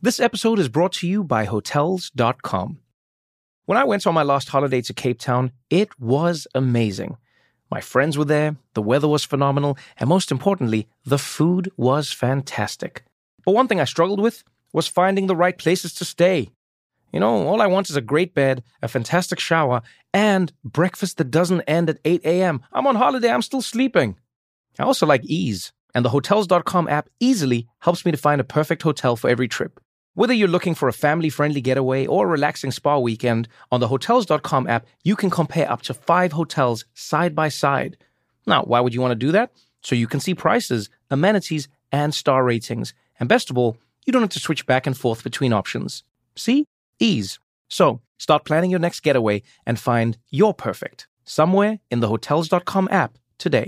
This episode is brought to you by Hotels.com. When I went on my last holiday to Cape Town, it was amazing. My friends were there, the weather was phenomenal, and most importantly, the food was fantastic. But one thing I struggled with was finding the right places to stay. You know, all I want is a great bed, a fantastic shower, and breakfast that doesn't end at 8 a.m. I'm on holiday, I'm still sleeping. I also like ease, and the Hotels.com app easily helps me to find a perfect hotel for every trip. Whether you're looking for a family friendly getaway or a relaxing spa weekend, on the Hotels.com app, you can compare up to five hotels side by side. Now, why would you want to do that? So you can see prices, amenities, and star ratings. And best of all, you don't have to switch back and forth between options. See? Ease. So start planning your next getaway and find your perfect somewhere in the Hotels.com app today.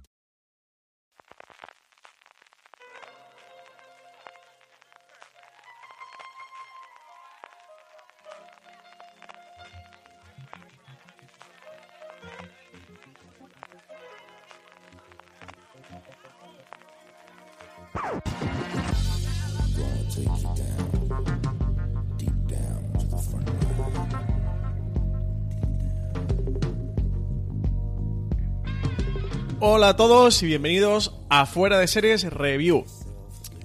Hola a todos y bienvenidos a Fuera de Series Review,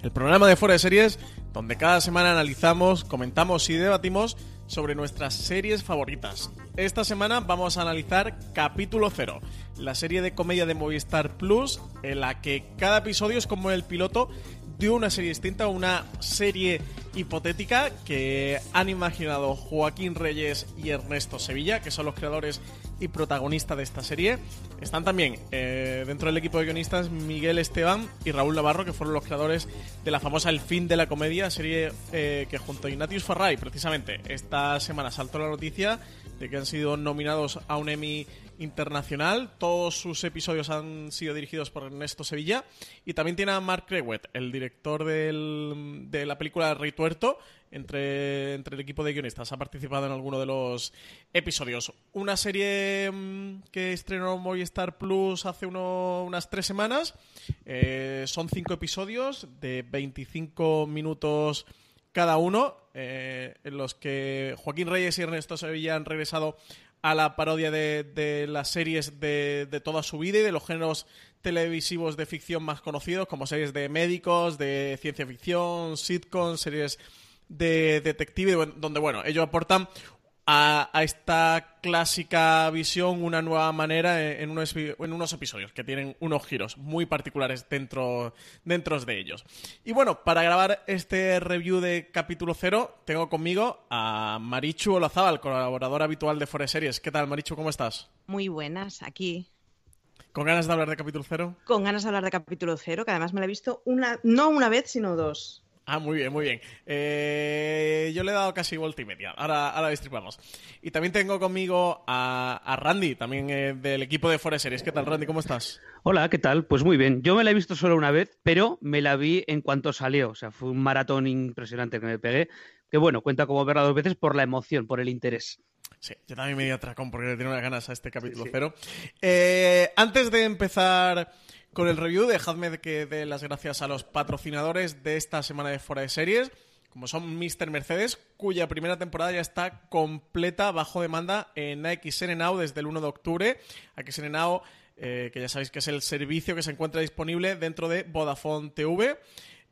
el programa de Fuera de Series donde cada semana analizamos, comentamos y debatimos sobre nuestras series favoritas. Esta semana vamos a analizar Capítulo Cero, la serie de comedia de Movistar Plus en la que cada episodio es como el piloto de una serie distinta, una serie hipotética que han imaginado Joaquín Reyes y Ernesto Sevilla, que son los creadores y protagonistas de esta serie. Están también eh, dentro del equipo de guionistas Miguel Esteban y Raúl Navarro, que fueron los creadores de la famosa El fin de la comedia, serie eh, que junto a Ignatius Farray, precisamente, esta semana saltó la noticia de que han sido nominados a un Emmy internacional. Todos sus episodios han sido dirigidos por Ernesto Sevilla. Y también tiene a Mark Crewet, el director de la película Rey Tuerto, entre, entre el equipo de guionistas. Ha participado en alguno de los episodios. Una serie mm, que estrenó Movistar Plus hace unas tres semanas. Eh, son cinco episodios de 25 minutos cada uno, eh, en los que Joaquín Reyes y Ernesto Sevilla han regresado a la parodia de, las series de, de, toda su vida y de los géneros televisivos de ficción más conocidos, como series de médicos, de ciencia ficción, sitcoms, series de detective, donde, bueno, ellos aportan a, esta clásica visión una nueva manera en unos, en unos, episodios que tienen unos giros muy particulares dentro, dentro de ellos. Y bueno, para grabar este review de capítulo cero, tengo conmigo a Marichu Olazábal, colaboradora habitual de Forest Series. ¿Qué tal, Marichu? ¿Cómo estás? Muy buenas, aquí. ¿Con ganas de hablar de capítulo cero? Con ganas de hablar de capítulo cero, que además me la he visto una, no una vez, sino dos. Ah, muy bien, muy bien. Eh, yo le he dado casi vuelta y media. Ahora, ahora distribamos. Y también tengo conmigo a, Randy, también eh, del equipo de Forest Series. ¿Qué tal, Randy? ¿Cómo estás? Hola, ¿qué tal? Pues muy bien. Yo me la he visto solo una vez, pero me la vi en cuanto salió. O sea, fue un maratón impresionante que me pegué. Que bueno, cuenta como verla dos veces por la emoción, por el interés. Sí, yo también me di atracón porque le tengo unas ganas a este capítulo cero. Eh, antes de empezar con el review, dejadme que dé las gracias a los patrocinadores de esta semana de Fuera de Series, como son Mr. Mercedes, cuya primera temporada ya está completa bajo demanda en AXN Now desde el 1 de octubre. AXN Now, eh, que ya sabéis que es el servicio que se encuentra disponible dentro de Vodafone TV.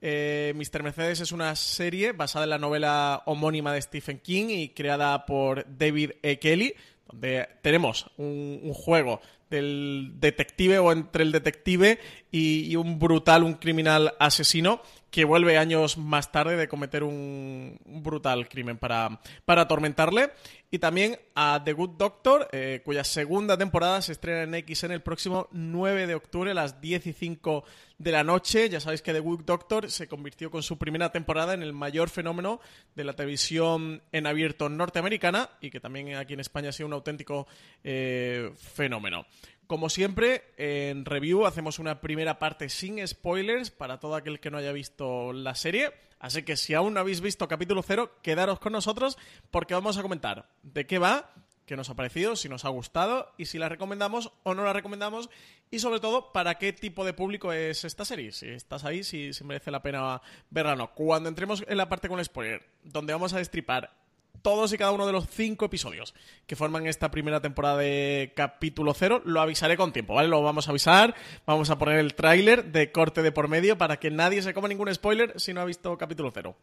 Eh, Mr. Mercedes es una serie basada en la novela homónima de Stephen King y creada por David E. Kelly, donde tenemos un, un juego del detective o entre el detective y, y, un brutal, un criminal asesino que vuelve años más tarde de cometer un, brutal crimen para, para atormentarle. Y también a The Good Doctor, eh, cuya segunda temporada se estrena en XN el próximo 9 de octubre a las 10 y 5 de la noche. Ya sabéis que The Good Doctor se convirtió con su primera temporada en el mayor fenómeno de la televisión en abierto norteamericana y que también aquí en España ha sido un auténtico eh, fenómeno. Como siempre, en review hacemos una primera parte sin spoilers para todo aquel que no haya visto la serie. Así que si aún no habéis visto capítulo 0, quedaros con nosotros porque vamos a comentar de qué va, qué nos ha parecido, si nos ha gustado y si la recomendamos o no la recomendamos y sobre todo para qué tipo de público es esta serie. Si estás ahí, si, merece la pena verla o no. Cuando entremos en la parte con spoiler, donde vamos a destripar todos y cada uno de los cinco episodios que forman esta primera temporada de capítulo cero. Lo avisaré con tiempo, ¿vale? Lo vamos a avisar. Vamos a poner el tráiler de corte de por medio para que nadie se coma ningún spoiler si no ha visto capítulo cero.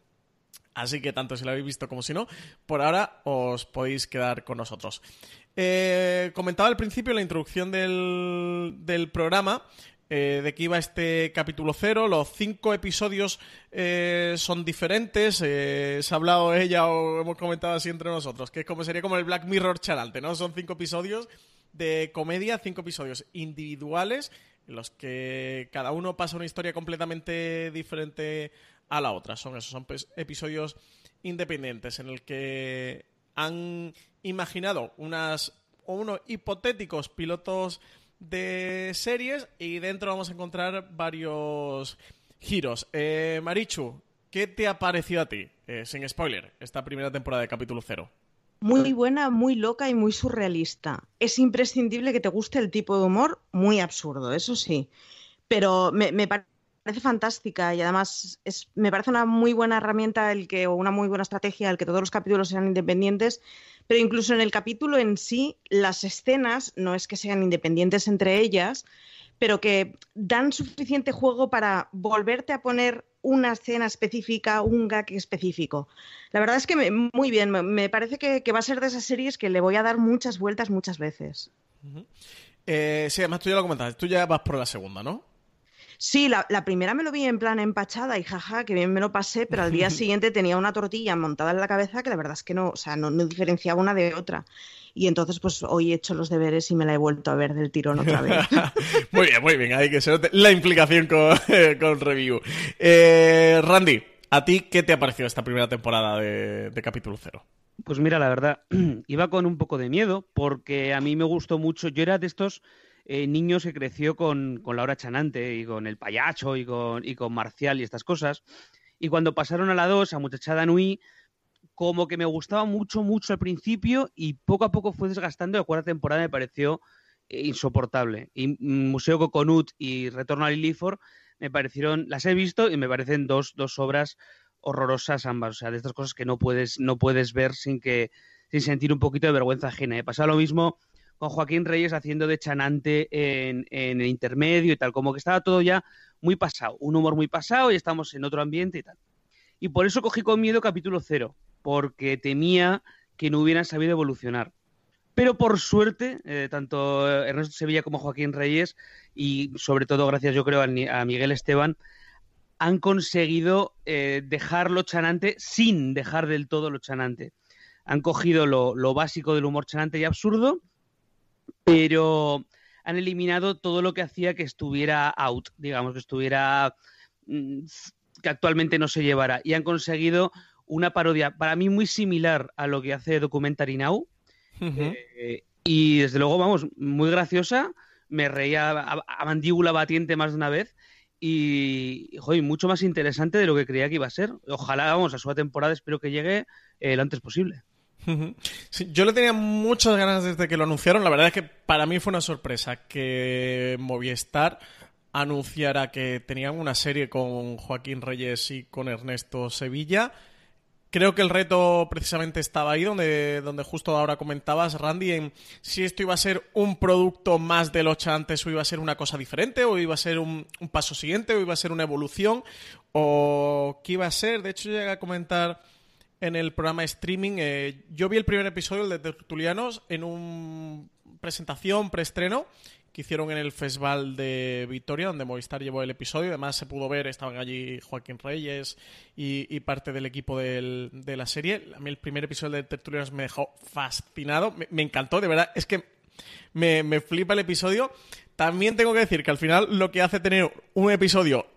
Así que tanto si lo habéis visto como si no, por ahora os podéis quedar con nosotros. Eh, comentaba al principio en la introducción del, del programa eh, de qué iba este capítulo cero. Los cinco episodios eh, son diferentes. Eh, se ha hablado ella o hemos comentado así entre nosotros, que es como sería como el Black Mirror Charante, ¿no? Son cinco episodios de comedia, cinco episodios individuales en los que cada uno pasa una historia completamente diferente a la otra. Son esos, son episodios independientes en el que han imaginado unas o unos hipotéticos pilotos de series y dentro vamos a encontrar varios giros. Eh, Marichu, ¿qué te ha parecido a ti, eh, sin spoiler, esta primera temporada de capítulo cero? Muy buena, muy loca y muy surrealista. Es imprescindible que te guste el tipo de humor muy absurdo, eso sí. Pero me, me parece fantástica y además es, me parece una muy buena herramienta el que, o una muy buena estrategia el que todos los capítulos sean independientes pero incluso en el capítulo en sí, las escenas no es que sean independientes entre ellas, pero que dan suficiente juego para volverte a poner una escena específica, un gag específico. La verdad es que me, muy bien, me, parece que, va a ser de esas series que le voy a dar muchas vueltas muchas veces. Eh, sí, además tú ya lo comentaste, tú ya vas por la segunda, ¿no? Sí, la, la, primera me lo vi en plan empachada y jaja, que bien me lo pasé, pero al día siguiente tenía una tortilla montada en la cabeza que la verdad es que no, o sea, no, no diferenciaba una de otra. Y entonces, pues hoy he hecho los deberes y me la he vuelto a ver del tirón otra vez. muy bien, muy bien, hay que ser la implicación con, con review. Eh, Randy, ¿a ti qué te ha parecido esta primera temporada de, de capítulo cero? Pues mira, la verdad, iba con un poco de miedo porque a mí me gustó mucho. Yo era de estos eh, niños que creció con, con, Laura Chanante y con El Payacho y con, y con Marcial y estas cosas. Y cuando pasaron a la 2, a Muchachada Nui, como que me gustaba mucho, mucho al principio y poco a poco fue desgastando. La cuarta temporada me pareció eh, insoportable. Y Museo Coconut y Retorno a Lilifor me parecieron, las he visto y me parecen dos, dos obras horrorosas ambas. O sea, de estas cosas que no puedes, no puedes ver sin que sin sentir un poquito de vergüenza ajena. He pasado lo mismo con Joaquín Reyes haciendo de chanante en, el intermedio y tal, como que estaba todo ya muy pasado, un humor muy pasado y estamos en otro ambiente y tal. Y por eso cogí con miedo capítulo cero, porque temía que no hubieran sabido evolucionar. Pero por suerte, eh, tanto Ernesto Sevilla como Joaquín Reyes, y sobre todo gracias yo creo a, Miguel Esteban, han conseguido eh, dejarlo chanante sin dejar del todo lo chanante. Han cogido lo básico del humor chanante y absurdo, pero han eliminado todo lo que hacía que estuviera out, digamos, que estuviera mm, que actualmente no se llevara y han conseguido una parodia para mí muy similar a lo que hace Documentary Now uh -huh. eh, y desde luego, vamos, muy graciosa, me reía a, a, mandíbula batiente más de una vez y, joder, mucho más interesante de lo que creía que iba a ser. Ojalá, vamos, a su temporada espero que llegue eh, lo antes posible. Yo le tenía muchas ganas desde que lo anunciaron. La verdad es que para mí fue una sorpresa que Movistar anunciara que tenían una serie con Joaquín Reyes y con Ernesto Sevilla. Creo que el reto precisamente estaba ahí, donde, donde justo ahora comentabas, Randy, en si esto iba a ser un producto más de Locha antes o iba a ser una cosa diferente, o iba a ser un, paso siguiente, o iba a ser una evolución, o qué iba a ser. De hecho, llegué a comentar en el programa streaming, eh, yo vi el primer episodio de Tertulianos en una presentación, preestreno, que hicieron en el Festival de Victoria, donde Movistar llevó el episodio. Además, se pudo ver, estaban allí Joaquín Reyes y, parte del equipo de la serie. A mí el primer episodio de Tertulianos me dejó fascinado, me, encantó, de verdad. Es que me, me flipa el episodio. También tengo que decir que al final lo que hace tener un episodio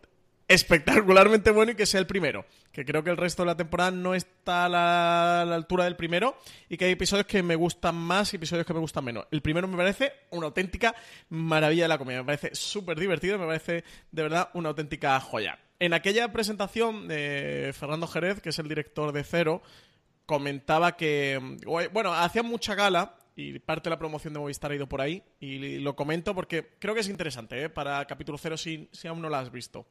espectacularmente bueno y que sea el primero. Que creo que el resto de la temporada no está a la, altura del primero y que hay episodios que me gustan más y episodios que me gustan menos. El primero me parece una auténtica maravilla de la comedia. Me parece súper divertido, me parece de verdad una auténtica joya. En aquella presentación de Fernando Jerez, que es el director de Cero, comentaba que, bueno, hacía mucha gala y parte de la promoción de Movistar ha ido por ahí y lo comento porque creo que es interesante ¿eh? para capítulo cero si, si aún no lo has visto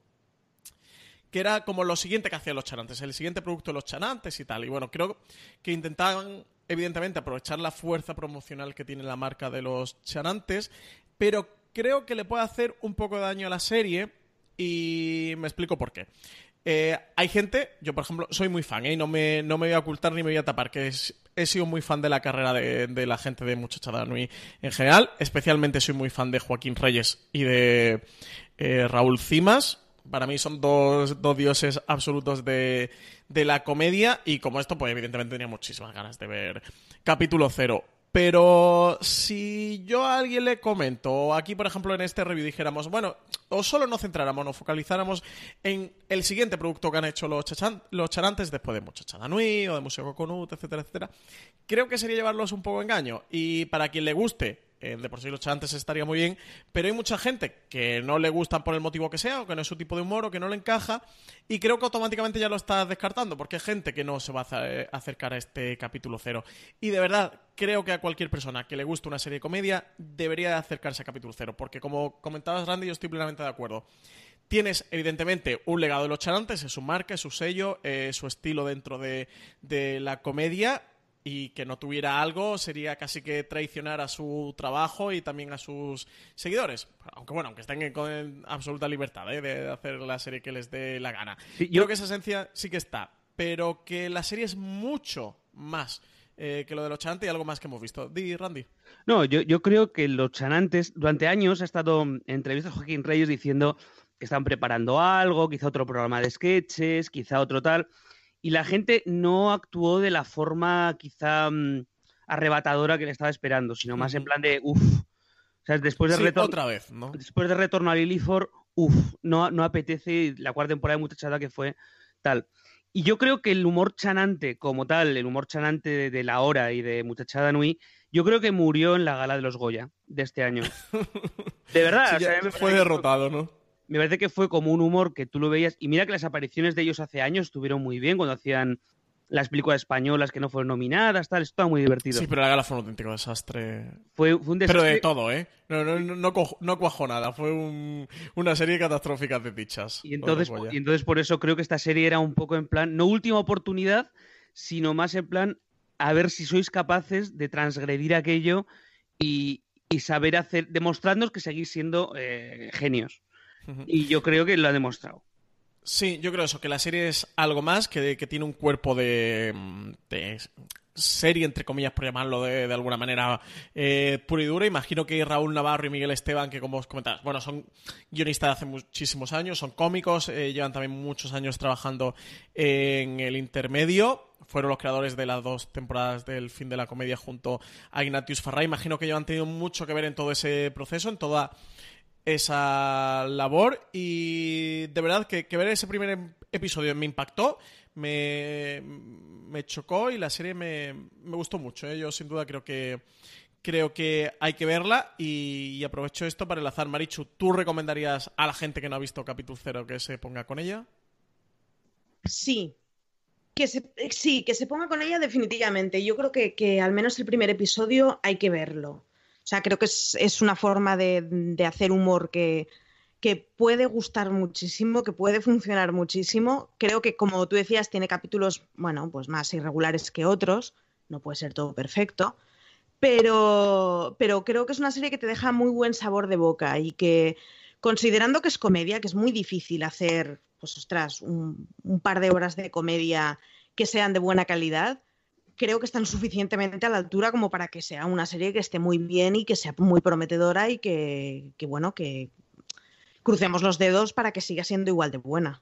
que era como lo siguiente que hacían los chanantes, el siguiente producto de los chanantes y tal. Y bueno, creo que intentaban, evidentemente, aprovechar la fuerza promocional que tiene la marca de los chanantes, pero creo que le puede hacer un poco de daño a la serie y me explico por qué. Eh, hay gente, yo por ejemplo, soy muy fan, ¿eh? y no, me, no me voy a ocultar ni me voy a tapar, que he sido muy fan de la carrera de, la gente de Muchachada Nui en general. Especialmente soy muy fan de Joaquín Reyes y de eh, Raúl Cimas para mí son dos, dioses absolutos de, la comedia y como esto, pues evidentemente tenía muchísimas ganas de ver capítulo cero. Pero si yo a alguien le comento, aquí por ejemplo en este review dijéramos, bueno, o solo nos centráramos, nos focalizáramos en el siguiente producto que han hecho los, charantes después de Muchachada Nui o de Museo Coconut, etcétera, etcétera, creo que sería llevarlos un poco engaño. Y para quien le guste eh, de por sí los antes estaría muy bien, pero hay mucha gente que no le gustan por el motivo que sea, o que no es su tipo de humor, o que no le encaja, y creo que automáticamente ya lo estás descartando, porque hay gente que no se va a eh, acercar a este capítulo cero. Y de verdad, creo que a cualquier persona que le guste una serie de comedia debería acercarse a capítulo cero, porque como comentabas, Randy, yo estoy plenamente de acuerdo. Tienes, evidentemente, un legado de los charantes, es su marca, es su sello, es su estilo dentro de, de la comedia, y que no tuviera algo sería casi que traicionar a su trabajo y también a sus seguidores. Aunque bueno, aunque estén con absoluta libertad ¿eh? de hacer la serie que les dé la gana. yo creo que esa esencia sí que está, pero que la serie es mucho más. Eh, que lo de los chanantes y algo más que hemos visto. Di, Randy. No, yo, yo creo que los chanantes, durante años ha estado en entrevistas Joaquín Reyes diciendo que están preparando algo, quizá otro programa de sketches, quizá otro tal y la gente no actuó de la forma quizá mm, arrebatadora que le estaba esperando, sino más en plan de uff. O sea, después de retorno. Otra vez, ¿no? Después de retorno a Lilifor, uff, no, no apetece la cuarta temporada de Muchachada que fue tal. Y yo creo que el humor chanante, como tal, el humor chanante de, la hora y de Muchachada Nui, yo creo que murió en la gala de los Goya de este año. De verdad. fue derrotado, ¿no? Me parece que fue como un humor que tú lo veías. Y mira que las apariciones de ellos hace años estuvieron muy bien cuando hacían las películas españolas que no fueron nominadas, tal, estaba muy divertido. Sí, pero la gala fue un auténtico desastre. Fue, un desastre. Pero de todo, ¿eh? No, no, no, no cuajó nada, fue una serie catastrófica de dichas. Y entonces, y entonces por eso creo que esta serie era un poco en plan, no última oportunidad, sino más en plan, a ver si sois capaces de transgredir aquello y, saber hacer, demostrándonos que seguís siendo eh, genios. Y yo creo que lo ha demostrado. Sí, yo creo eso, que la serie es algo más, que, que tiene un cuerpo de, serie, entre comillas, por llamarlo de, alguna manera, eh, pura y dura. Imagino que Raúl Navarro y Miguel Esteban, que como os comentabas, bueno, son guionistas de hace muchísimos años, son cómicos, eh, llevan también muchos años trabajando en el intermedio. Fueron los creadores de las dos temporadas del fin de la comedia junto a Ignatius Farray. Imagino que ellos han tenido mucho que ver en todo ese proceso, en toda esa labor y de verdad que, ver ese primer episodio me impactó, me, me chocó y la serie me, me gustó mucho. ¿eh? Yo sin duda creo que creo que hay que verla y, aprovecho esto para enlazar. Marichu, ¿tú recomendarías a la gente que no ha visto capítulo cero que se ponga con ella? Sí. Que se, sí, que se ponga con ella definitivamente. Yo creo que, que al menos el primer episodio hay que verlo. O sea, creo que es, una forma de, hacer humor que, puede gustar muchísimo, que puede funcionar muchísimo. Creo que, como tú decías, tiene capítulos, bueno, pues más irregulares que otros. No puede ser todo perfecto. Pero, pero creo que es una serie que te deja muy buen sabor de boca y que, considerando que es comedia, que es muy difícil hacer, pues ostras, un par de horas de comedia que sean de buena calidad, creo que están suficientemente a la altura como para que sea una serie que esté muy bien y que sea muy prometedora y que, que bueno, que, crucemos los dedos para que siga siendo igual de buena.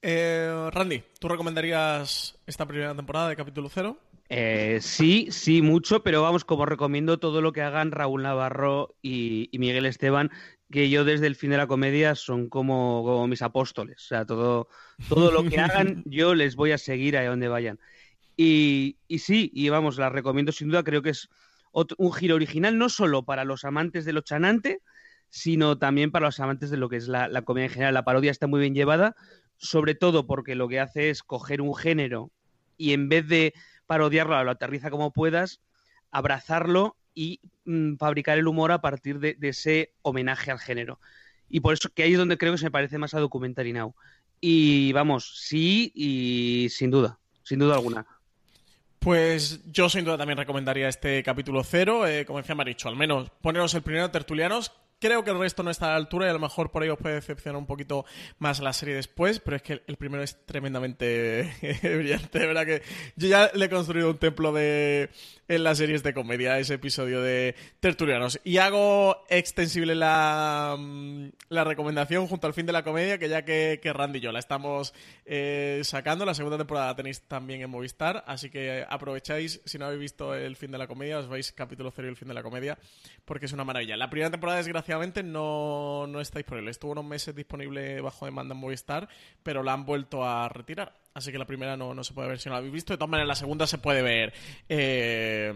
eh, Randy, ¿tú recomendarías esta primera temporada de capítulo cero? Eh, sí, sí, mucho, pero vamos, como recomiendo todo lo que hagan Raúl Navarro y, y, Miguel Esteban, que yo desde el fin de la comedia son como, como mis apóstoles. O sea, todo, todo lo que hagan, yo les voy a seguir a donde vayan. Y, sí, y vamos, la recomiendo sin duda, creo que es otro, un giro original, no solo para los amantes de lo chanante, sino también para los amantes de lo que es la, comedia en general. La parodia está muy bien llevada, sobre todo porque lo que hace es coger un género y en vez de parodiarlo, lo aterriza como puedas, abrazarlo y mmm, fabricar el humor a partir de, de, ese homenaje al género. Y por eso que ahí es donde creo que se me parece más a Documentary Now. Y vamos, sí y sin duda, sin duda alguna. Pues yo sin duda también recomendaría este capítulo cero, eh, como decía Maricho, al menos poneros el primero tertulianos, Creo que el resto no está a la altura y a lo mejor por ahí os puede decepcionar un poquito más la serie después, pero es que el primero es tremendamente brillante. De verdad que yo ya le he construido un templo de en las series de comedia, ese episodio de Tertulianos. Y hago extensible la, la recomendación junto al fin de la comedia, que ya que, que Randy y yo la estamos eh, sacando, la segunda temporada la tenéis también en Movistar, así que aprovecháis, si no habéis visto el fin de la comedia, os vais capítulo cero y el fin de la comedia, porque es una maravilla. La primera temporada, desgraciadamente, no, no está disponible. Estuvo unos meses disponible bajo demanda en Movistar, pero la han vuelto a retirar. Así que la primera no, no, se puede ver si no la habéis visto. De todas maneras, la segunda se puede ver eh,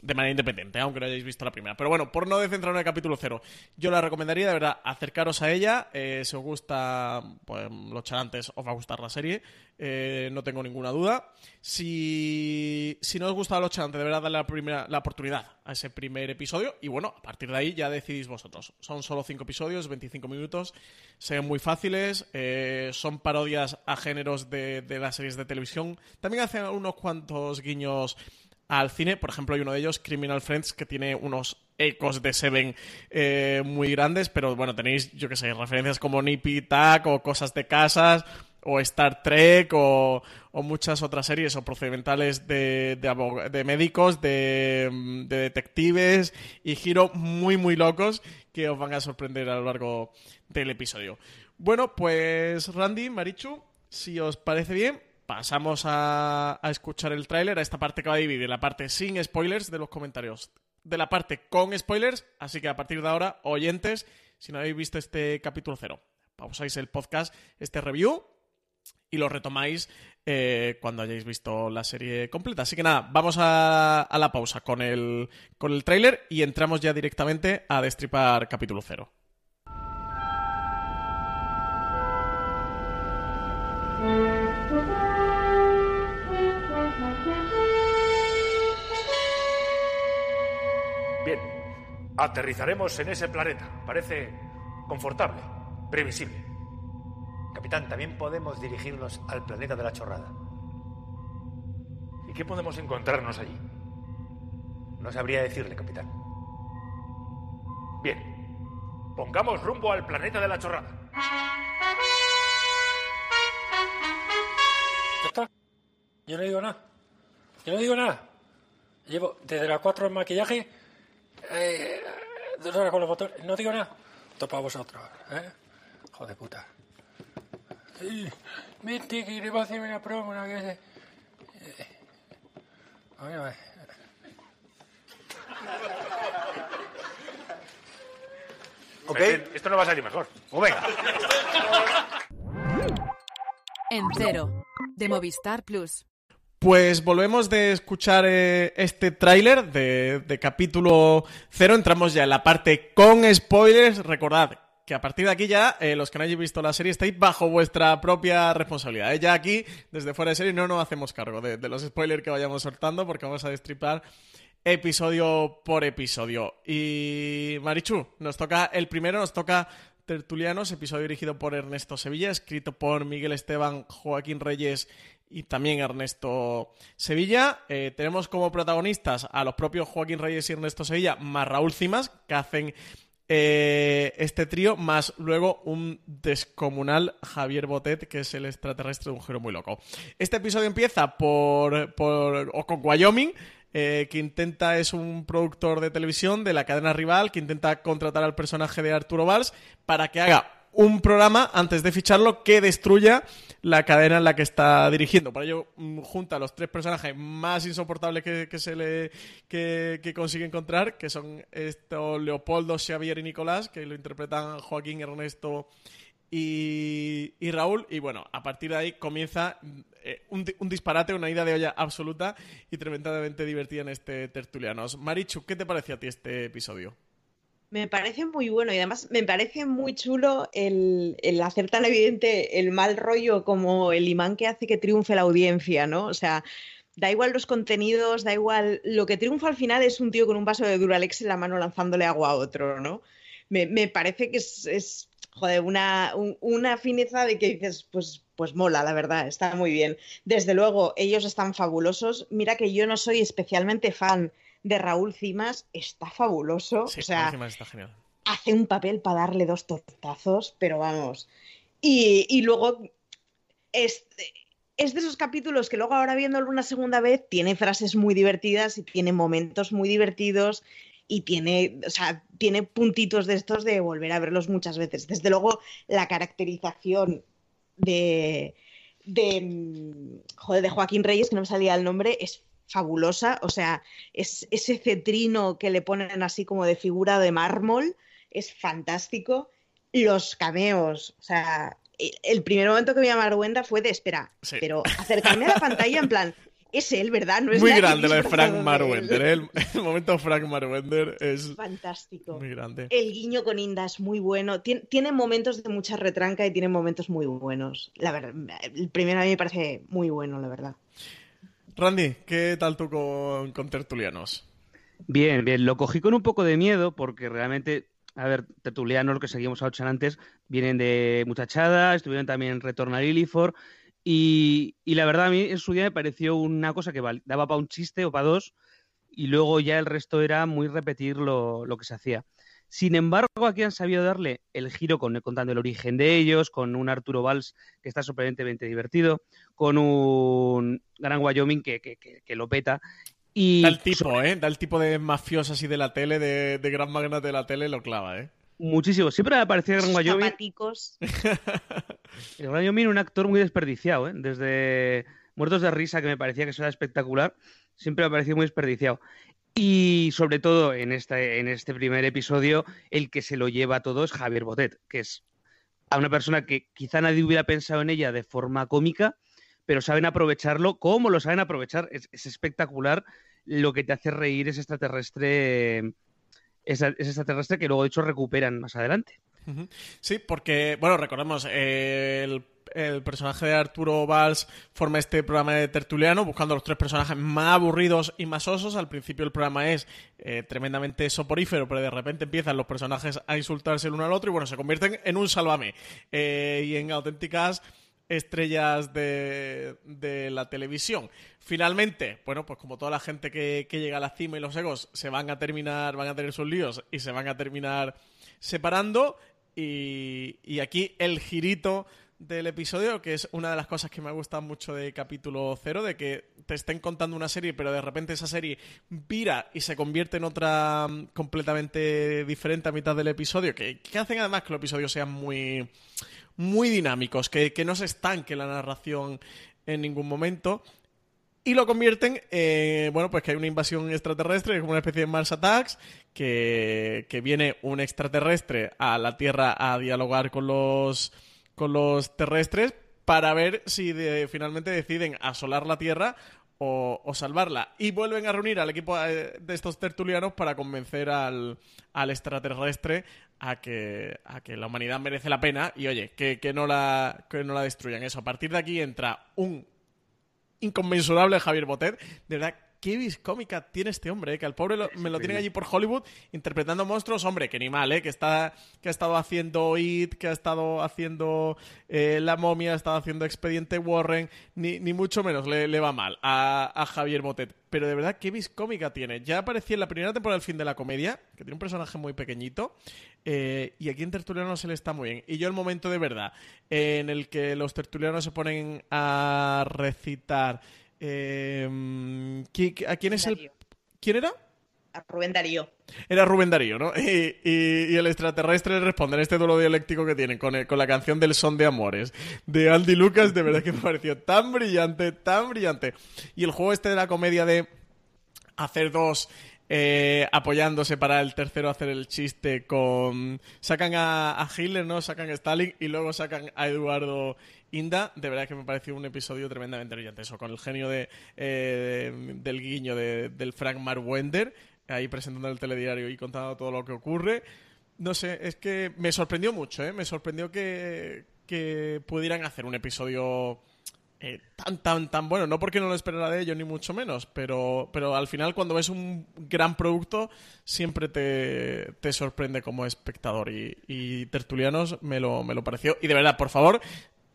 de manera independiente, aunque no hayáis visto la primera. Pero bueno, por no descentrarnos en el capítulo cero, yo la recomendaría, de verdad, acercaros a ella. Eh, si os gusta pues, los charantes, os va a gustar la serie. Eh, no tengo ninguna duda. Si, si no os gusta los charantes, de verdad, darle la, primera, la oportunidad a ese primer episodio. Y bueno, a partir de ahí ya decidís vosotros. Son solo 5 episodios, 25 minutos. Se ven muy fáciles. Eh, son parodias a géneros de, de, las series de televisión. También hacen unos cuantos guiños al cine. Por ejemplo, hay uno de ellos, Criminal Friends, que tiene unos ecos de Seven eh, muy grandes. Pero bueno, tenéis, yo que sé, referencias como Nippy Tack o cosas de casas o Star Trek o, muchas otras series o procedimentales de, de, médicos, de, de, detectives y giros muy muy locos que os van a sorprender a lo largo del episodio. Bueno, pues Randy, Marichu, si os parece bien, pasamos a, escuchar el tráiler, a esta parte que va a dividir la parte sin spoilers de los comentarios de la parte con spoilers, así que a partir de ahora, oyentes, si no habéis visto este capítulo cero, pausáis el podcast, este review y lo retomáis eh, cuando hayáis visto la serie completa. Así que nada, vamos a, a la pausa con el, con el tráiler y entramos ya directamente a destripar capítulo cero. Aterrizaremos en ese planeta. Parece confortable, previsible. Capitán, también podemos dirigirnos al planeta de la chorrada. ¿Y qué podemos encontrarnos allí? No sabría decirle, capitán. Bien, pongamos rumbo al planeta de la chorrada. ¿Ya está? Yo no digo nada. Yo no digo nada. Llevo desde las 4 en maquillaje, eh, dos horas con los botones. No digo nada. Topa vosotros, ¿eh? Joder puta. Vente, que le va a hacer una promo, una que se... A ver, a ver. Ok. Esto no va a salir mejor. O venga. En cero, de Movistar Plus. Pues volvemos de escuchar eh, este tráiler de, capítulo cero. Entramos ya en la parte con spoilers. Recordad que a partir de aquí ya, eh, los que no hayáis visto la serie, estáis bajo vuestra propia responsabilidad. ¿eh? Ya aquí, desde fuera de serie, no nos hacemos cargo de, de los spoilers que vayamos soltando porque vamos a destripar episodio por episodio. Y Marichu, nos toca el primero, nos toca Tertulianos, episodio dirigido por Ernesto Sevilla, escrito por Miguel Esteban, Joaquín Reyes y también Ernesto Sevilla. Eh, tenemos como protagonistas a los propios Joaquín Reyes y Ernesto Sevilla, más Raúl Cimas, que hacen eh, este trío, más luego un descomunal Javier Botet, que es el extraterrestre de un giro muy loco. Este episodio empieza por, por o con Wyoming, eh, que intenta, es un productor de televisión de la cadena rival, que intenta contratar al personaje de Arturo Valls para que haga un programa antes de ficharlo que destruya la cadena en la que está dirigiendo. Por ello, mm, junta a los tres personajes más insoportables que, se le que, consigue encontrar, que son estos Leopoldo, Xavier y Nicolás, que lo interpretan Joaquín, Ernesto y, Raúl. Y bueno, a partir de ahí comienza eh, un, disparate, una ida de olla absoluta y tremendamente divertida en este Tertulianos. Marichu, ¿qué te pareció a ti este episodio? Me parece muy bueno y además me parece muy chulo el, hacer tan evidente el mal rollo como el imán que hace que triunfe la audiencia, ¿no? O sea, da igual los contenidos, da igual. Lo que triunfa al final es un tío con un vaso de Duralex en la mano lanzándole agua a otro, ¿no? Me, parece que es, joder, una, una fineza de que dices, pues, pues mola, la verdad, está muy bien. Desde luego, ellos están fabulosos. Mira que yo no soy especialmente fan de Raúl Cimas está fabuloso. o sea, hace un papel para darle dos tortazos, pero vamos. Y, luego es, es, de esos capítulos que luego ahora viéndolo una segunda vez tiene frases muy divertidas y tiene momentos muy divertidos y tiene, o sea, tiene puntitos de estos de volver a verlos muchas veces. Desde luego, la caracterización de, de, mm, joder, de Joaquín Reyes, que no me salía el nombre, es fabulosa, o sea, es, ese cetrino que le ponen así como de figura de mármol es fantástico. Los cameos, o sea, el primer momento que vi a Marwenda fue de espera, pero acercarme a la pantalla en plan, es él, ¿verdad? No es muy grande lo de Frank Marwender. ¿eh? El, momento Frank Marwender es fantástico. Muy grande. El guiño con Inda es muy bueno. tiene momentos de mucha retranca y tiene momentos muy buenos. La verdad, el primero a mí me parece muy bueno, la verdad. Randy, ¿qué tal tú con, Tertulianos? Bien, bien. Lo cogí con un poco de miedo porque realmente, a ver, Tertulianos, lo que seguimos a Ochan antes, vienen de Muchachada, estuvieron también en Retorno a Lilifor y, la verdad a mí en su día me pareció una cosa que daba para un chiste o para dos y luego ya el resto era muy repetir lo, lo que se hacía. Sin embargo, aquí han sabido darle el giro con, contando el origen de ellos, con un Arturo Valls que está sorprendentemente divertido, con un Gran Wyoming que, que, lo peta. Y da el tipo, ¿eh? Da el tipo de mafioso así de la tele, de, gran magnate de la tele, lo clava, ¿eh? Muchísimo. Siempre me ha parecido Gran Wyoming. el Gran Wyoming un actor muy desperdiciado, ¿eh? Desde Muertos de Risa, que me parecía que eso era espectacular, siempre me ha parecido muy desperdiciado. Y sobre todo en este, en este primer episodio, el que se lo lleva todo es Javier Botet, que es a una persona que quizá nadie hubiera pensado en ella de forma cómica, pero saben aprovecharlo. ¿Cómo lo saben aprovechar? Es, espectacular. Lo que te hace reír es extraterrestre. Es, extraterrestre que luego, de hecho, recuperan más adelante. Sí, porque, bueno, recordemos, el el personaje de Arturo Valls forma este programa de tertuliano buscando los tres personajes más aburridos y más osos. Al principio el programa es eh, tremendamente soporífero, pero de repente empiezan los personajes a insultarse el uno al otro y bueno, se convierten en un sálvame eh, y en auténticas estrellas de, la televisión. Finalmente, bueno, pues como toda la gente que, llega a la cima y los egos se van a terminar, van a tener sus líos y se van a terminar separando. Y, y aquí el girito del episodio, que es una de las cosas que me gusta mucho de capítulo cero, de que te estén contando una serie, pero de repente esa serie vira y se convierte en otra mm, completamente diferente a mitad del episodio, que, hacen además que los episodios sean muy, muy dinámicos, que, no se estanque la narración en ningún momento. Y lo convierten, en, bueno, pues que hay una invasión extraterrestre, como una especie de Mars Attacks, que, que viene un extraterrestre a la Tierra a dialogar con los con los terrestres para ver si finalmente deciden asolar la Tierra o, salvarla. Y vuelven a reunir al equipo eh, de estos tertulianos para convencer al, extraterrestre a que, a que la humanidad merece la pena y, oye, que, no la, que no la destruyan. Eso, a partir de aquí entra un inconmensurable Javier Botet. De verdad, qué vis cómica tiene este hombre, ¿eh? que al pobre lo- me lo tienen allí por Hollywood interpretando monstruos, hombre, que ni mal, ¿eh? que, está, que ha estado haciendo It, que ha estado haciendo eh, La Momia, ha estado haciendo Expediente Warren, ni, ni mucho menos le, le va mal a, a Javier Botet. Pero de verdad, qué vis cómica tiene. Ya aparecía en la primera temporada del fin de la comedia, que tiene un personaje muy pequeñito, eh, y aquí en Tertuliano se le está muy bien. Y yo el momento de verdad en el que los tertulianos se ponen a recitar... eh, ¿qui- ¿A quién es el...? ¿Quién era? A Rubén Darío. Era Rubén Darío, ¿no? Y, y- y el extraterrestre le responde en este duelo dialéctico que tienen con, el- con la canción del Son de Amores de Andy Lucas, de verdad que me pareció tan brillante, tan brillante. Y el juego este de la comedia de hacer dos eh, apoyándose para el tercero hacer el chiste con... Sacan a, Hitler, ¿no? Sacan a Stalin y luego sacan a Eduardo Inda. De verdad que me pareció un episodio tremendamente brillante. Eso, con el genio de, eh, del guiño de- del Frank Marwender, ahí presentando el telediario y contando todo lo que ocurre. No sé, es que me sorprendió mucho, ¿eh? Me sorprendió que, que pudieran hacer un episodio eh, tan, tan, tan bueno. No porque no lo esperara de ellos, ni mucho menos, pero, pero al final cuando ves un gran producto siempre te, te sorprende como espectador. Y, y Tertulianos me lo, me lo pareció. Y de verdad, por favor,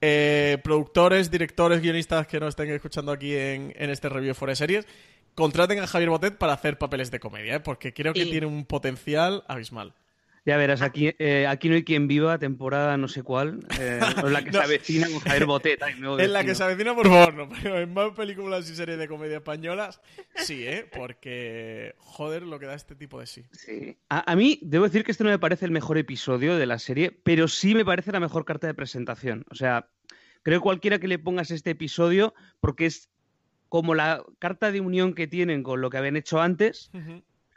eh, productores, directores, guionistas que nos estén escuchando aquí en, en este review de series, contraten a Javier Botet para hacer papeles de comedia, ¿eh? porque creo que tiene un potencial abismal. Ya verás, aquí, eh, aquí no hay quien viva, temporada no sé cuál, eh, o la que No. se avecina con Javier Botet. En la que se avecina, por favor, no, pero en más películas y series de comedia españolas, sí, ¿eh? Porque, joder, lo que da este tipo de sí. Sí. A, a mí, debo decir que este no me parece el mejor episodio de la serie, pero sí me parece la mejor carta de presentación. O sea, creo que cualquiera que le pongas este episodio, porque es como la carta de unión que tienen con lo que habían hecho antes,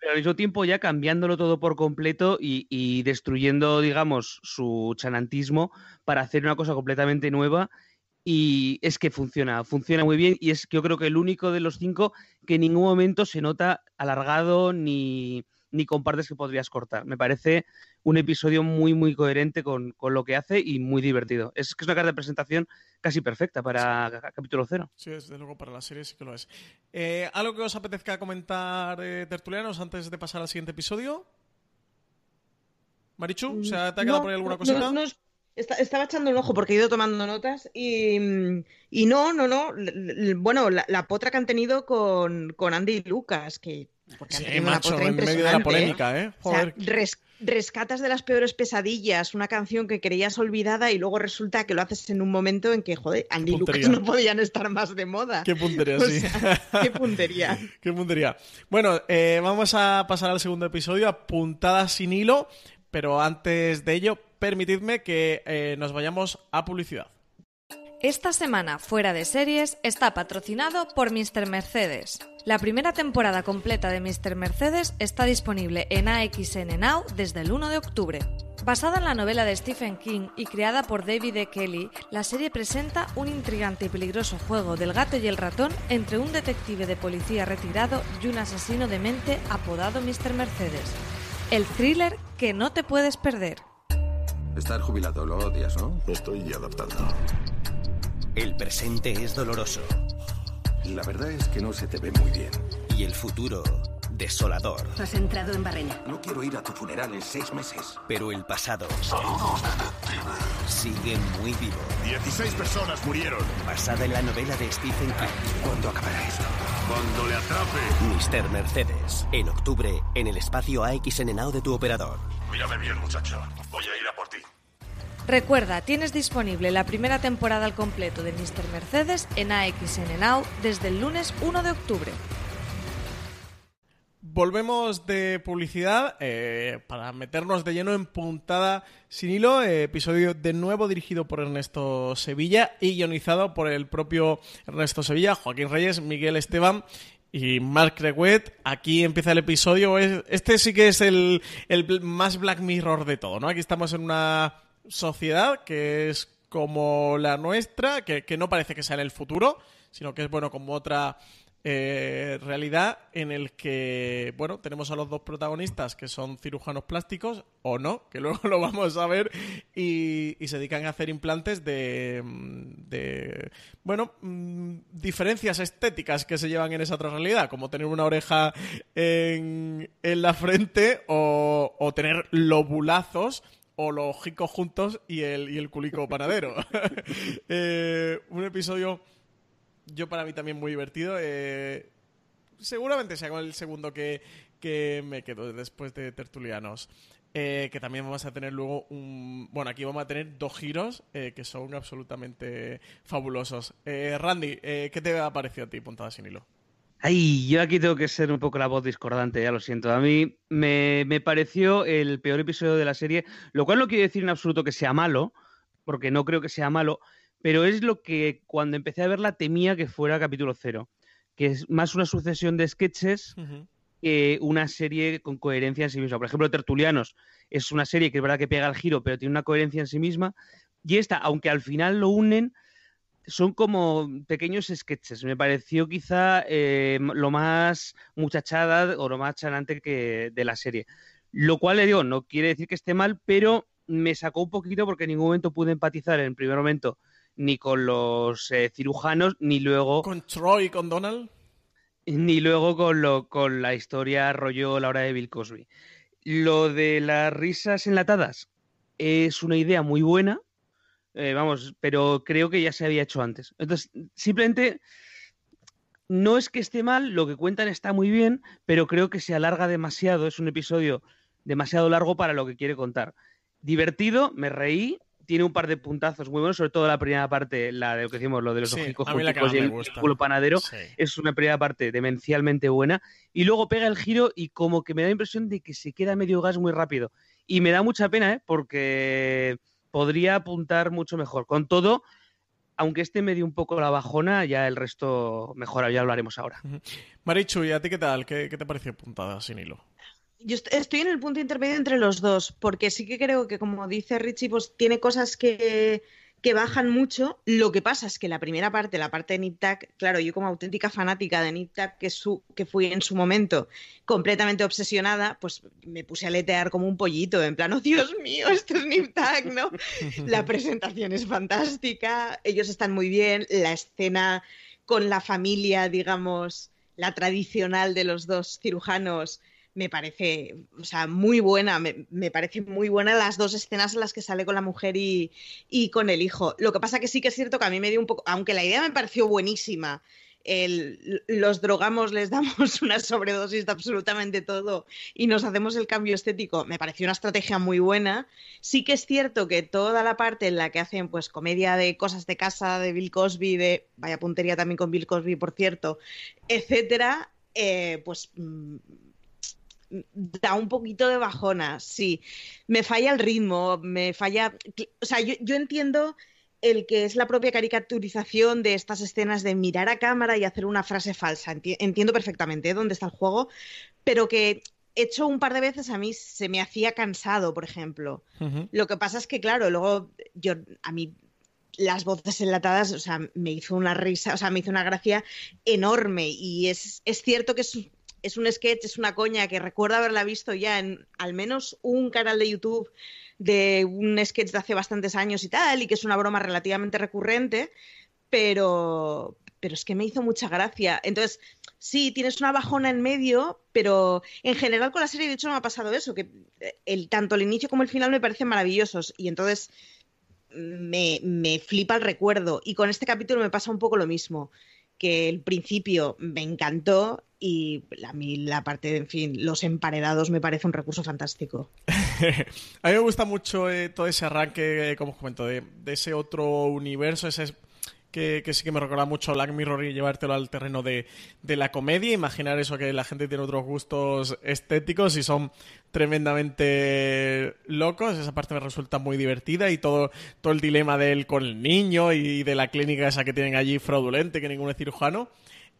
pero al mismo tiempo ya cambiándolo todo por completo y, y destruyendo, digamos, su chanantismo para hacer una cosa completamente nueva. Y es que funciona, funciona muy bien y es que yo creo que el único de los cinco que en ningún momento se nota alargado ni, ni con partes que podrías cortar. Me parece un episodio muy, muy coherente con, con lo que hace y muy divertido. Es que es una carta de presentación casi perfecta para ca- capítulo cero. Sí, desde luego para la serie sí que lo es. Eh, ¿Algo que os apetezca comentar, eh, tertulianos, antes de pasar al siguiente episodio? Marichu, ¿se ha- ¿te ha quedado No, por ahí alguna cosita? no, es- esta- estaba echando un ojo porque he ido tomando notas y, y no, no, no. l- l- Bueno, la, la potra que han tenido con, con Andy y Lucas, que porque han Sí, tenido una macho, en medio de la impresionante, ¿eh? polémica, ¿eh? O sea, Joder. res- rescatas de las peores pesadillas una canción que creías olvidada y luego resulta que lo haces en un momento en que, joder, Andy y Lucas no podían estar más de moda. Qué puntería, O sí. sea, qué puntería. Qué puntería. Bueno, eh, vamos a pasar al segundo episodio, a puntadas sin hilo, pero antes de ello, permitidme que eh, nos vayamos a publicidad. Esta semana Fuera de Series está patrocinado por Mr. Mercedes. La primera temporada completa de Mr. Mercedes está disponible en AXN Now desde el 1 de octubre. Basada en la novela de Stephen King y creada por David E. Kelly, la serie presenta un intrigante y peligroso juego del gato y el ratón entre un detective de policía retirado y un asesino de mente apodado Mr. Mercedes. El thriller que no te puedes perder. Estar jubilado lo odias, ¿no? Me estoy adaptando. El presente es doloroso. La verdad es que no se te ve muy bien. Y el futuro, desolador. Has entrado en barrena. No quiero ir a tu funeral en seis meses. Pero el pasado sigue muy vivo. 16 personas murieron. Basada en la novela de Stephen King. ¿Cuándo acabará esto? Cuando le atrape. Mr. Mercedes. En octubre, en el espacio AXN Now de tu operador. Mírame bien, muchacho. Voy a ir a por ti. Recuerda, tienes disponible la primera temporada al completo de Mr. Mercedes en AXN Now desde el lunes 1 de octubre. Volvemos de publicidad eh, para meternos de lleno en puntada sin hilo, eh, episodio de nuevo dirigido por Ernesto Sevilla y guionizado por el propio Ernesto Sevilla, Joaquín Reyes, Miguel Esteban y Mark Reguet. Aquí empieza el episodio. Es- Este sí que es el, el más Black Mirror de todo, ¿no? Aquí estamos en una sociedad que es como la nuestra, que, que no parece que sea en el futuro, sino que es, bueno, como otra eh, realidad en el que, bueno, tenemos a los dos protagonistas que son cirujanos plásticos, o no, que luego lo vamos a ver, y, se dedican a hacer implantes de, de bueno, mm, diferencias estéticas que se llevan en esa otra realidad, como tener una oreja en, en la frente o, o tener lobulazos o los jicos juntos y el, y el culico panadero. Eh, un episodio yo para mí también muy divertido. Eh, seguramente sea el segundo que, me quedo después de Tertulianos. Eh, que también vamos a tener luego un... Bueno, aquí vamos a tener dos giros eh, que son absolutamente fabulosos. Randy, ¿qué te ha parecido a ti, Puntada sin hilo? Ay, yo aquí tengo que ser un poco la voz discordante, ya lo siento. A mí me, me pareció el peor episodio de la serie, lo cual no quiere decir en absoluto que sea malo, porque no creo que sea malo, pero es lo que cuando empecé a verla temía que fuera capítulo cero, que es más una sucesión de sketches que una serie con coherencia en sí misma. Por ejemplo, Tertulianos es una serie que es verdad que pega el giro, pero tiene una coherencia en sí misma. Y esta, aunque al final lo unen, son como pequeños sketches. Me pareció quizá eh, lo más muchachada o lo más chanante que de la serie. Lo cual le digo, no quiere decir que esté mal, pero me sacó un poquito porque en ningún momento pude empatizar en el primer momento ni con los eh, cirujanos, ni luego... ¿Con Troy y con Donald? Ni luego con, lo, con la historia rollo la hora de Bill Cosby. Lo de las risas enlatadas es una idea muy buena, eh, vamos, pero creo que ya se había hecho antes. Entonces, simplemente no es que esté mal, lo que cuentan está muy bien, pero creo que se alarga demasiado, es un episodio demasiado largo para lo que quiere contar. Divertido, me reí, tiene un par de puntazos muy buenos, sobre todo la primera parte, la de lo que decimos, lo de los ojicos y el, culo panadero, es una primera parte demencialmente buena. Y luego pega el giro y como que me da la impresión de que se queda medio gas muy rápido. Y me da mucha pena, ¿eh? porque podría apuntar mucho mejor. Con todo, aunque este me dio un poco la bajona, ya el resto mejora, ya lo haremos ahora. Marichu, ¿y a ti qué tal? ¿Qué, qué te pareció puntada sin hilo? yo estoy en el punto intermedio entre los dos, porque sí que creo que, como dice Richie, pues tiene cosas que, bajan mucho. Lo que pasa es que la primera parte, la parte de Nip claro, yo como auténtica fanática de Nip que, que fui en su momento completamente obsesionada, pues me puse a letear como un pollito, en plan, oh Dios mío, esto es Nip ¿no? la presentación es fantástica, ellos están muy bien, la escena con la familia, digamos, la tradicional de los dos cirujanos me parece, o sea, muy buena, me, parece muy buena las dos escenas en las que sale con la mujer y, con el hijo. Lo que pasa que sí que es cierto que a mí me dio un poco, aunque la idea me pareció buenísima, los drogamos, les damos una sobredosis de absolutamente todo y nos hacemos el cambio estético, me pareció una estrategia muy buena. Sí que es cierto que toda la parte en la que hacen pues comedia de cosas de casa, de Bill Cosby, de vaya puntería también con Bill Cosby, por cierto, etcétera, eh, pues mm, da un poquito de bajona, sí. Me falla el ritmo, me falla. O sea, yo, entiendo el que es la propia caricaturización de estas escenas de mirar a cámara y hacer una frase falsa. entiendo perfectamente dónde está el juego, pero que hecho un par de veces a mí se me hacía cansado, por ejemplo. Lo que pasa es que, claro, luego yo a mí las voces enlatadas, o sea, me hizo una risa, o sea, me hizo una gracia enorme y es, es cierto que es es un sketch, es una coña que recuerdo haberla visto ya en al menos un canal de YouTube de un sketch de hace bastantes años y tal, y que es una broma relativamente recurrente, pero, pero es que me hizo mucha gracia. Entonces, sí, tienes una bajona en medio, pero en general con la serie, de hecho, no me ha pasado eso, que el, tanto el inicio como el final me parecen maravillosos, y entonces me, me flipa el recuerdo. Y con este capítulo me pasa un poco lo mismo que el principio me encantó y a mí la parte de, en fin, los emparedados me parece un recurso fantástico. a mí me gusta mucho eh, todo ese arranque, eh, como os comento, de, de, ese otro universo, ese que, sí que me recuerda mucho Black Mirror y llevártelo al terreno de, la comedia. Imaginar eso que la gente tiene otros gustos estéticos y son tremendamente locos. Esa parte me resulta muy divertida y todo, todo el dilema de él con el niño y de la clínica esa que tienen allí fraudulente, que ninguno es cirujano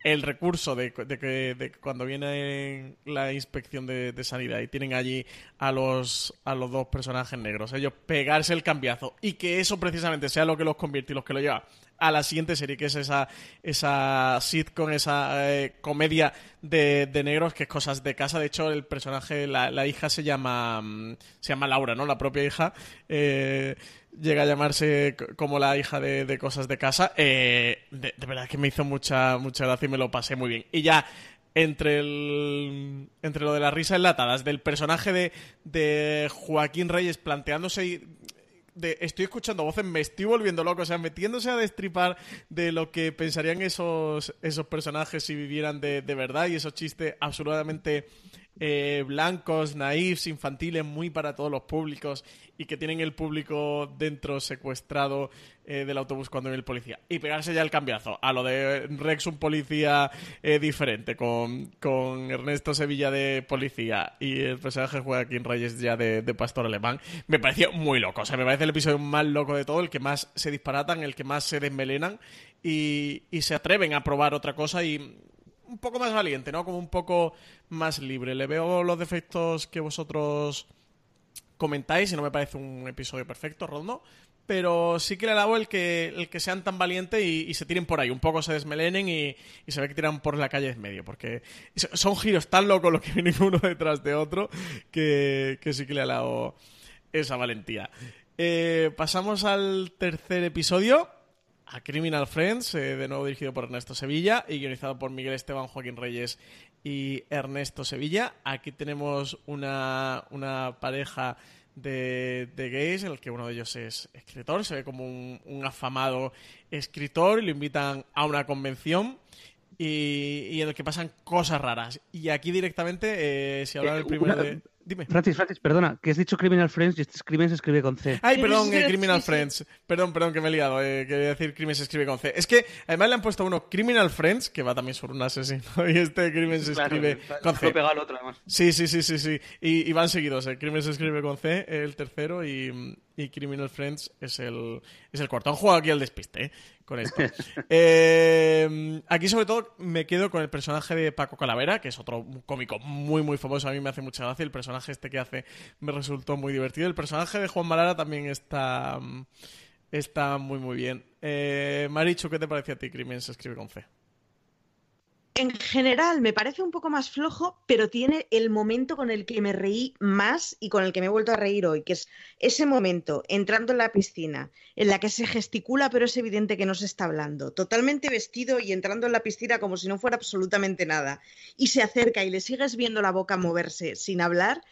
el recurso de, que cuando viene la inspección de, sanidad y tienen allí a los, a los dos personajes negros, ellos pegarse el cambiazo y que eso precisamente sea lo que los convierte y los que lo lleva a la siguiente serie, que es esa, esa sitcom, esa eh, comedia de, de, negros, que es cosas de casa. De hecho, el personaje, la, la hija se llama, mm, se llama Laura, ¿no? La propia hija. Eh, llega a llamarse como la hija de, cosas de casa. Eh, de, de, verdad que me hizo mucha, mucha gracia y me lo pasé muy bien. Y ya entre el entre lo de las risas enlatadas del personaje de, de Joaquín Reyes planteándose estoy escuchando voces, me estoy volviendo loco, o sea, metiéndose a destripar de lo que pensarían esos, esos personajes si vivieran de, de verdad y esos chistes absolutamente eh, blancos, naifs, infantiles, muy para todos los públicos y que tienen el público dentro secuestrado eh, del autobús cuando viene el policía. Y pegarse ya el cambiazo a lo de Rex, un policía eh, diferente, con, con, Ernesto Sevilla de policía y el personaje de Joaquín Reyes ya de, de, pastor alemán, me pareció muy loco. O sea, me parece el episodio más loco de todo, el que más se disparatan, el que más se desmelenan y, y se atreven a probar otra cosa y un poco más valiente, ¿no? Como un poco más libre. Le veo los defectos que vosotros comentáis y no me parece un episodio perfecto, Rondo. Pero sí que le alabo el que, el que sean tan valientes y, se tiren por ahí. Un poco se desmelenen y, se ve que tiran por la calle en medio. Porque son giros tan locos los que vienen uno detrás de otro que, sí que le alabo esa valentía. Eh, pasamos al tercer episodio a Criminal Friends, eh, de nuevo dirigido por Ernesto Sevilla y guionizado por Miguel Esteban, Joaquín Reyes y Ernesto Sevilla. Aquí tenemos una, una pareja de, de, gays, en el que uno de ellos es escritor, se ve como un, afamado escritor y lo invitan a una convención. Y, en el que pasan cosas raras. Y aquí directamente, eh, si hablan del primero de... Dime. Francis, Francis, perdona, que has dicho Criminal Friends y este crimen se escribe con C. Ay, perdón, eh, Criminal Friends. Perdón, perdón, que me he liado. Eh, quería decir crimen se escribe con C. Es que además le han puesto uno Criminal Friends, que va también sobre un asesino, y este crimen se escribe con C. Lo otro, además. Sí, sí, sí, sí, sí. Y, y van seguidos. El crimen se escribe con C, el tercero, y, y Criminal Friends es el, es el cuarto. Han jugado aquí al despiste, ¿eh? Con esto. Eh, aquí, sobre todo, me quedo con el personaje de Paco Calavera, que es otro cómico muy, muy famoso. A mí me hace mucha gracia. El personaje este que hace me resultó muy divertido. El personaje de Juan Malara también está, está muy, muy bien. Eh, Marichu, ¿qué te parece a ti? Crimen se escribe con C en general me parece un poco más flojo, pero tiene el momento con el que me reí más y con el que me he vuelto a reír hoy, que es ese momento entrando en la piscina, en la que se gesticula, pero es evidente que no se está hablando, totalmente vestido y entrando en la piscina como si no fuera absolutamente nada, y se acerca y le sigues viendo la boca moverse sin hablar,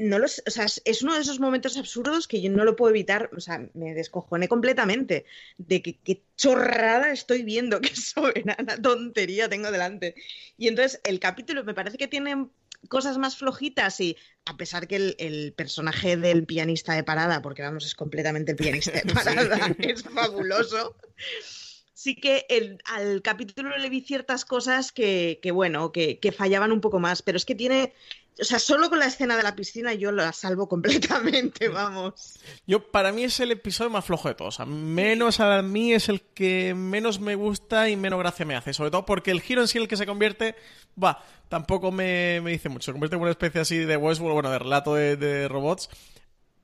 no los, o sea, es uno de esos momentos absurdos que yo no lo puedo evitar, o sea, me descojoné completamente de que qué chorrada estoy viendo, qué soberana tontería tengo delante. Y entonces el capítulo me parece que tiene cosas más flojitas y a pesar que el, personaje del pianista de parada, porque vamos, es completamente el pianista de parada, es fabuloso. Sí que el, al capítulo le vi ciertas cosas que, que bueno, que, que fallaban un poco más, pero es que tiene o sea, solo con la escena de la piscina yo la salvo completamente, vamos. Yo, para mí es el episodio más flojo de todos. menos a mí es el que menos me gusta y menos gracia me hace. Sobre todo porque el giro en sí el que se convierte, va, tampoco me, dice mucho. Se convierte en una especie así de Westworld, bueno, de relato de robots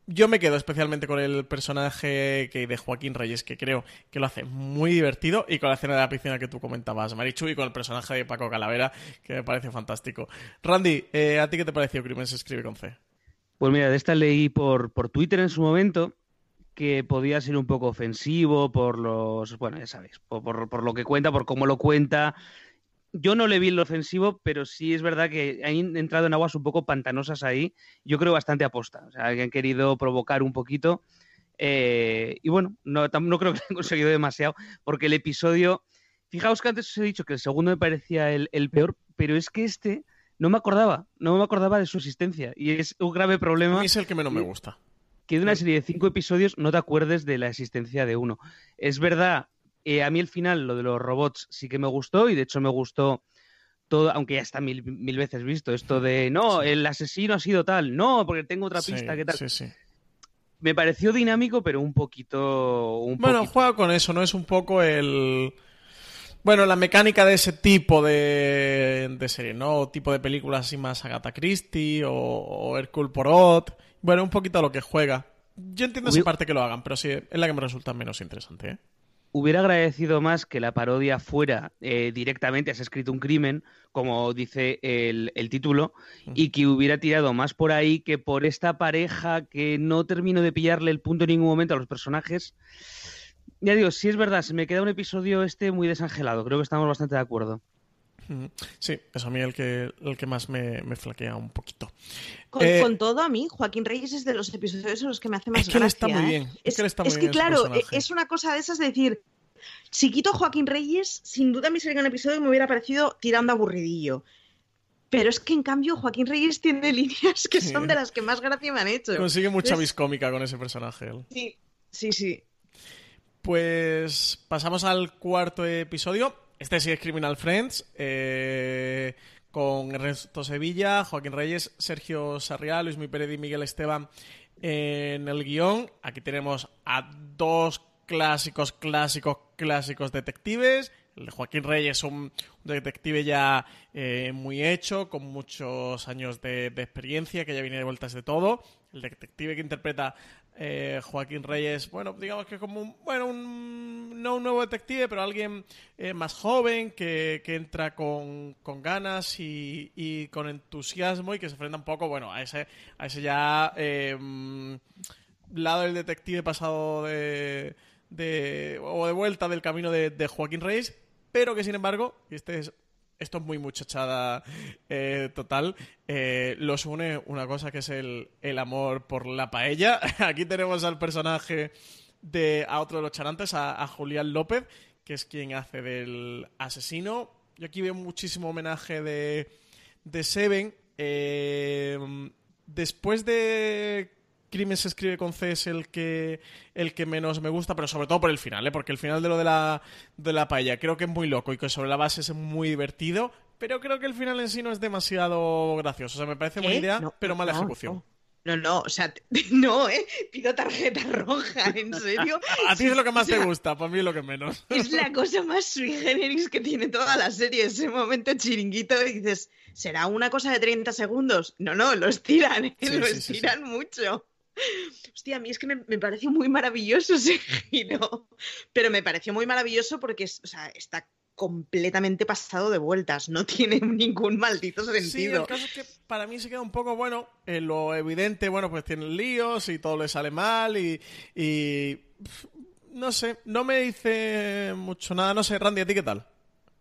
yo me quedo especialmente con el personaje que de Joaquín Reyes, que creo que lo hace muy divertido, y con la escena de la piscina que tú comentabas, Marichu, y con el personaje de Paco Calavera, que me parece fantástico. Randy, eh, ¿a ti qué te pareció Crimen se escribe con C? Pues mira, de esta leí por, por Twitter en su momento que podía ser un poco ofensivo por los, bueno, ya sabéis, por, por, lo que cuenta, por cómo lo cuenta, yo no le vi lo ofensivo, pero sí es verdad que han entrado en aguas un poco pantanosas ahí. Yo creo bastante aposta. O sea, que han querido provocar un poquito. Eh, y bueno, no, no creo que hayan conseguido demasiado, porque el episodio. Fijaos que antes os he dicho que el segundo me parecía el, peor, pero es que este no me acordaba, no me acordaba de su existencia. Y es un grave problema. A mí es el que menos me gusta. Que de una serie de cinco episodios no te acuerdes de la existencia de uno. Es verdad eh, a mí el final, lo de los robots, sí que me gustó y de hecho me gustó todo, aunque ya está mil, veces visto, esto de no, el asesino ha sido tal, no, porque tengo otra pista, ¿qué tal? Sí, sí. Me pareció dinámico, pero un poquito. bueno, juega con eso, ¿no? Es un poco el. Bueno, la mecánica de ese tipo de, de serie, ¿no? tipo de películas así más Agatha Christie o, o Hercule Poirot. Bueno, un poquito a lo que juega. Yo entiendo esa parte que lo hagan, pero sí, es la que me resulta menos interesante, ¿eh? Hubiera agradecido más que la parodia fuera eh, directamente, has escrito un crimen, como dice el, el, título, y que hubiera tirado más por ahí que por esta pareja que no termino de pillarle el punto en ningún momento a los personajes. Ya digo, si es verdad, se me queda un episodio este muy desangelado, creo que estamos bastante de acuerdo. Sí, es a mí el que, el que más me, me flaquea un poquito. Con, Eh, con todo, a mí, Joaquín Reyes es de los episodios en los que me hace más Es que él gracia. está muy ¿eh? bien, es Es, que él está muy es que, claro, personaje. es una cosa de esas de decir, si quito a Joaquín Reyes, sin duda me sería un episodio que me hubiera parecido tirando aburridillo. Pero es que en cambio Joaquín Reyes tiene líneas que son de las que más gracia me han hecho. Consigue mucha Es- vis cómica con ese personaje. él. Sí, sí, sí. Pues pasamos al cuarto episodio. Este sí es Criminal Friends. eh, con Ernesto Sevilla, Joaquín Reyes, Sergio Sarriá, Luis Mi Pérez y Miguel Esteban en el guion. Aquí tenemos a dos clásicos, clásicos, clásicos detectives. El Joaquín Reyes, un, un detective ya eh, muy hecho, con muchos años de, de experiencia, que ya viene de vueltas de todo. El detective que interpreta eh, Joaquín Reyes, bueno, digamos que como un, bueno, un, no un nuevo detective, pero alguien eh, más joven que, que entra con, con ganas y, y con entusiasmo y que se enfrenta un poco, bueno, a ese, a ese ya eh, mm, lado del detective pasado de, de o de vuelta del camino de, de Joaquín Reyes, pero que sin embargo, y este es esto es muy muchachada eh, total. Eh, los une una cosa que es el, el amor por la paella. Aquí tenemos al personaje de a otro de los charantes, a, Julián López, que es quien hace del asesino. Yo aquí veo muchísimo homenaje de, de Seven. Eh, después de Crimen se escribe con C es el que, el que menos me gusta, pero sobre todo por el final, ¿eh? porque el final de lo de la, de la paella creo que es muy loco y que sobre la base es muy divertido, pero creo que el final en sí no es demasiado gracioso. O sea, me parece buena ¿Qué? idea, No, pero mala no, ejecución. No, no, o sea, no, ¿eh? Pido tarjeta roja, ¿en serio? A ti es lo que más O sea, te gusta, para mí es lo que menos. Es la cosa más sui generis que tiene toda la serie, ese momento chiringuito y dices, ¿será una cosa de 30 segundos? No, no, lo estiran, ¿eh? Sí, mucho. Hostia, a mí es que me, me pareció muy maravilloso ese giro, pero me pareció muy maravilloso porque es- o sea, está completamente pasado de vueltas, no tiene ningún maldito Sí, sentido. el caso es que para mí se queda un poco, bueno, en lo evidente, bueno, pues tienen líos y todo le sale mal y, y no sé, no me dice mucho nada, no sé, Randy, ¿a ti qué tal?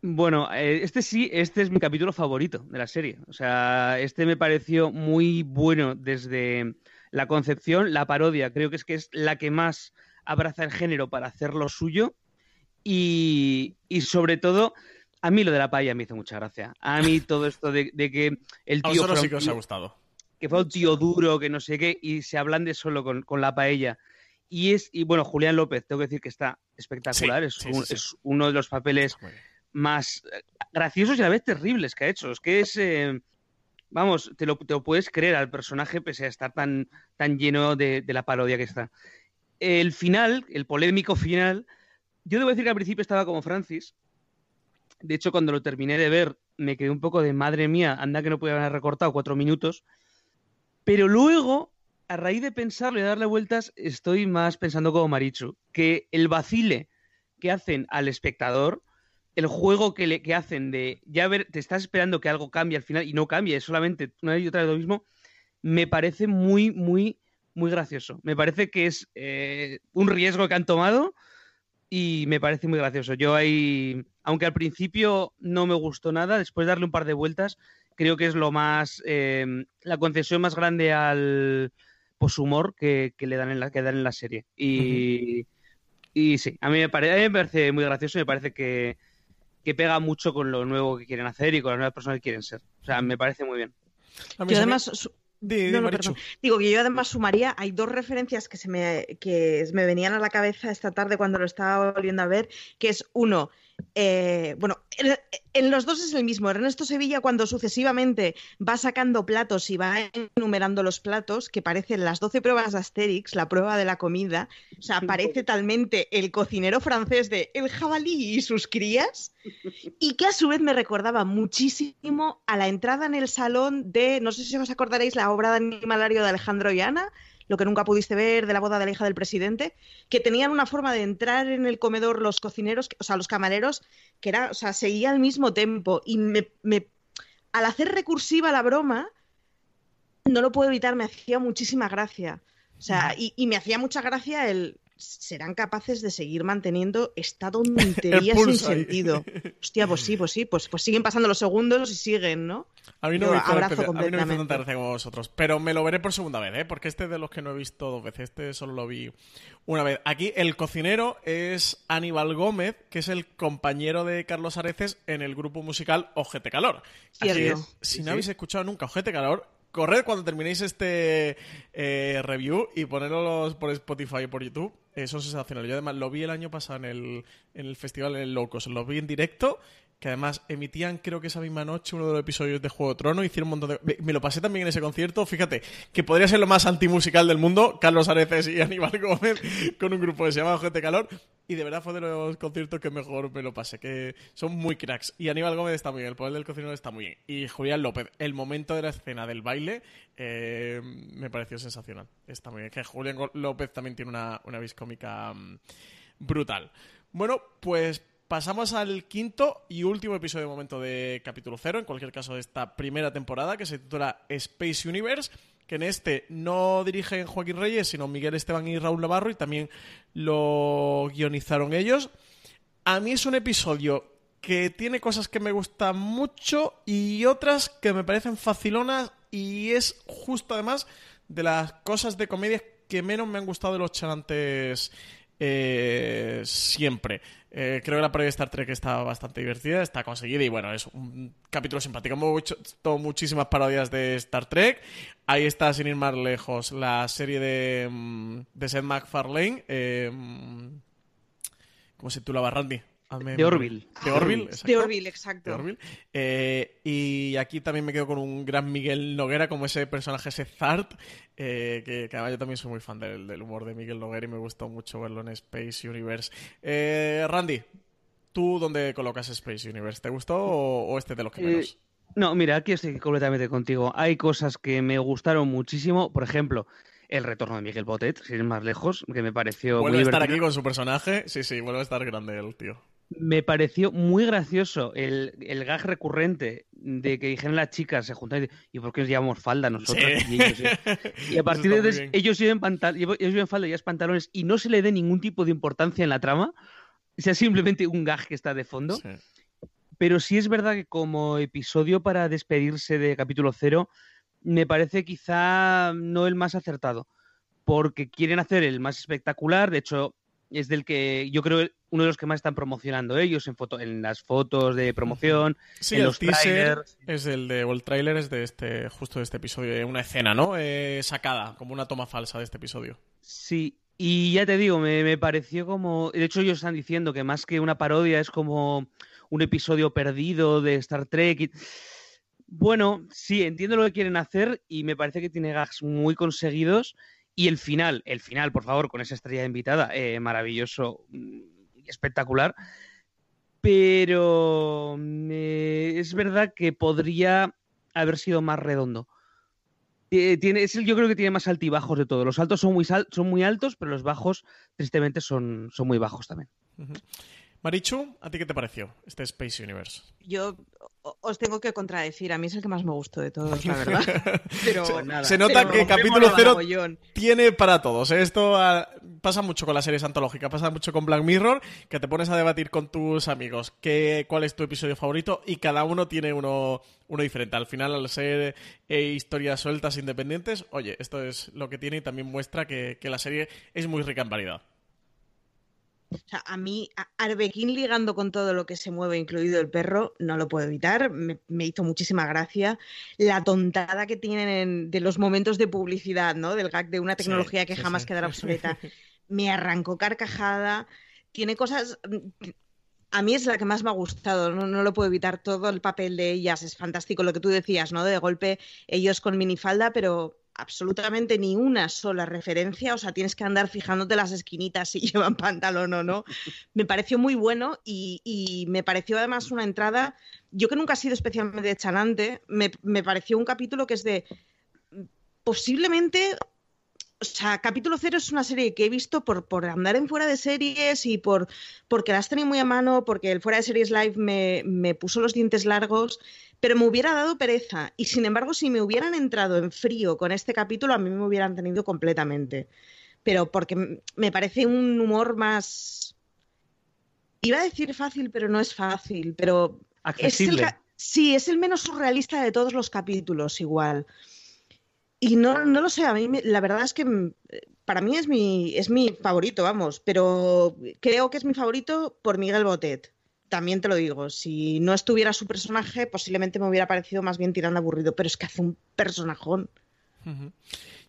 Bueno, eh, este sí, este es mi capítulo favorito de la serie. O sea, este me pareció muy bueno desde la concepción, la parodia, creo que es que es la que más abraza el género para hacer lo suyo. Y, y sobre todo, a mí lo de la paella me hizo mucha gracia. A mí todo esto de, de que el A tío fuera sí que os ha gustado. que fue un tío duro, que no sé qué, y se ablande solo con, con la paella. Y es, y bueno, Julián López, tengo que decir que está espectacular, Sí, es, sí, un- sí, sí. es uno de los papeles más graciosos y a la vez terribles que ha hecho. Es que es, eh, vamos, te lo, puedes creer al personaje pese a estar tan, tan lleno de, la parodia que está. El final, el polémico final, yo debo decir que al principio estaba como Francis. De hecho, cuando lo terminé de ver, me quedé un poco de madre mía, anda que no podía haber recortado cuatro minutos. Pero luego, a raíz de pensarlo y darle vueltas, estoy más pensando como Marichu, que el vacile que hacen al espectador, el juego que, le, que hacen de ya ver, te estás esperando que algo cambie al final y no cambie, es solamente una y otra vez lo mismo, me parece muy, muy, muy gracioso. Me parece que es eh, un riesgo que han tomado y me parece muy gracioso. Yo ahí, aunque al principio no me gustó nada, después de darle un par de vueltas, creo que es lo más, eh, la concesión más grande al poshumor que, que le dan en la, que dan en la serie. Y, y sí, a mí, me a mí me parece muy gracioso y me parece que, que pega mucho con lo nuevo que quieren hacer y con las nuevas personas que quieren ser. O sea, me parece muy bien. A mí Yo además, su- di, No, no. Digo que yo además sumaría, hay dos referencias que se me, que me venían a la cabeza esta tarde cuando lo estaba volviendo a ver, que es uno, eh, bueno, en, en los dos es el mismo. Ernesto Sevilla cuando sucesivamente va sacando platos y va enumerando los platos, que parecen las 12 pruebas de Asterix, la prueba de la comida, o sea, parece talmente el cocinero francés de El jabalí y sus crías, y que a su vez me recordaba muchísimo a la entrada en el salón de, no sé si os acordaréis, la obra de Animalario de Alejandro y Ana, lo que nunca pudiste ver, de la boda de la hija del presidente, que tenían una forma de entrar en el comedor los cocineros, o sea, los camareros, que era, o sea, seguía al mismo tempo. Y me, me, al hacer recursiva la broma, no lo puedo evitar, me hacía muchísima gracia. O sea, y, y me hacía mucha gracia el, serán capaces de seguir manteniendo esta tontería sin sentido. Hostia, pues sí, pues sí, pues, pues siguen pasando los segundos y siguen, ¿no? A mí no, me hizo, abrazo a mí no me hizo tanta gracia como vosotros, pero me lo veré por segunda vez, ¿eh? porque este es de los que no he visto dos veces, este solo lo vi una vez. Aquí el cocinero es Aníbal Gómez, que es el compañero de Carlos Areces en el grupo musical Ojete Calor. Así si no habéis escuchado nunca Ojete Calor, corred cuando terminéis este eh, review y ponerlo por Spotify y por YouTube. Eso es sensacional. Yo además lo vi el año pasado en el, en el festival en el Locos. Lo vi en directo que además emitían creo que esa misma noche uno de los episodios de Juego de Trono, hicieron un montón de... Me lo pasé también en ese concierto, fíjate, que podría ser lo más antimusical del mundo, Carlos Areces y Aníbal Gómez, con un grupo que se llama Gente Calor, y de verdad fue de los conciertos que mejor me lo pasé, que son muy cracks. Y Aníbal Gómez está muy bien, el poder del cocinero está muy bien. Y Julián López, el momento de la escena del baile, eh, me pareció sensacional. Está muy bien. Que Julián López también tiene una, una vis cómica mm, brutal. Bueno, pues pasamos al quinto y último episodio de momento de capítulo cero, en cualquier caso de esta primera temporada, que se titula Space Universe, que en este no dirigen Joaquín Reyes, sino Miguel Esteban y Raúl Navarro, y también lo guionizaron ellos. A mí es un episodio que tiene cosas que me gustan mucho y otras que me parecen facilonas y es justo además de las cosas de comedia que menos me han gustado de los charantes eh, siempre. Eh, creo que la previa de Star Trek está bastante divertida, está conseguida y bueno, es un capítulo simpático. Hemos hecho muchísimas parodias de Star Trek. Ahí está, sin ir más lejos, la serie de, mm, Seth MacFarlane. Eh, mm, ¿Cómo se titulaba Randy? De Orville. De Orville, exacto. De Orville, exacto. Eh, y aquí también me quedo con un gran Miguel Noguera, como ese personaje, ese Zart, eh, que, que, además yo también soy muy fan del, humor de Miguel Noguera y me gustó mucho verlo en Space Universe. Eh, Randy, ¿tú dónde colocas Space Universe? ¿Te gustó o, este de los que menos? no, mira, aquí estoy completamente contigo. Hay cosas que me gustaron muchísimo. Por ejemplo, el retorno de Miguel Botet, sin ir más lejos, que me pareció vuelve a estar aquí con su personaje. Sí, sí, vuelve a estar grande el tío me pareció muy gracioso el, el, gag recurrente de que dijeron las chicas, se juntan y, ¿por qué nos llevamos falda nosotros? Y, a partir de entonces ellos llevan, ellos llevan falda y ellas pantalones y no se le dé ningún tipo de importancia en la trama, sea simplemente un gag que está de fondo. Pero sí es verdad que como episodio para despedirse de capítulo cero, me parece quizá no el más acertado, porque quieren hacer el más espectacular, de hecho es del que yo creo uno de los que más están promocionando ellos en foto, en las fotos de promoción, sí, en el los teaser es el de o el tráiler es de este justo de este episodio, una escena, ¿no? Eh, sacada, como una toma falsa de este episodio. Sí, y ya te digo, me, me, pareció como. De hecho, ellos están diciendo que más que una parodia es como un episodio perdido de Star Trek. Bueno, sí, entiendo lo que quieren hacer y me parece que tiene gags muy conseguidos. Y el final, el final, por favor, con esa estrella invitada, eh, maravilloso, mm, espectacular. Pero eh, es verdad que podría haber sido más redondo. Eh, tiene, yo creo que tiene más altibajos de todo. Los altos son muy, son muy altos, pero los bajos, tristemente, son, son muy bajos también. Marichu, ¿a ti qué te pareció este Space Universe? Yo os tengo que contradecir, a mí es el que más me gustó de todos, la verdad. Pero se, nada. se nota que capítulo cero tiene para todos. ¿eh? Esto ah, pasa mucho con las series antológicas, pasa mucho con Black Mirror, que te pones a debatir con tus amigos qué, cuál es tu episodio favorito y cada uno tiene uno, uno diferente. Al final, al ser eh, historias sueltas independientes, oye, esto es lo que tiene y también muestra que, que la serie es muy rica en variedad. O sea, a mí, Arbequín ligando con todo lo que se mueve, incluido el perro, no lo puedo evitar. Me, hizo muchísima gracia. La tontada que tienen de los momentos de publicidad, ¿no? Del gag de una tecnología que jamás quedará obsoleta. Me arrancó carcajada. Tiene cosas. A mí es la que más me ha gustado, no, no, lo puedo evitar. Todo el papel de ellas es fantástico, lo que tú decías, ¿no? De golpe ellos con minifalda, pero absolutamente ni una sola referencia, o sea, tienes que andar fijándote las esquinitas si llevan pantalón o no. Me pareció muy bueno y, me pareció además una entrada, yo que nunca he sido especialmente chanante, me, pareció un capítulo que es de posiblemente o sea, capítulo cero es una serie que he visto por, andar en fuera de series y por porque las tenía muy a mano, porque el fuera de series live me puso los dientes largos, pero me hubiera dado pereza. Y sin embargo, si me hubieran entrado en frío con este capítulo, a mí me hubieran tenido completamente. Pero porque me parece un humor más. Iba a decir fácil, pero no es fácil. Pero. Accesible. Es el, sí, es el menos surrealista de todos los capítulos, igual. Y no, no lo sé, a mí la verdad es que mm, para mí es mi, es mi favorito, vamos, pero creo que es mi favorito por Miguel Botet. También te lo digo, si no estuviera su personaje, posiblemente me hubiera parecido más bien tirando aburrido, pero es que hace un personajón.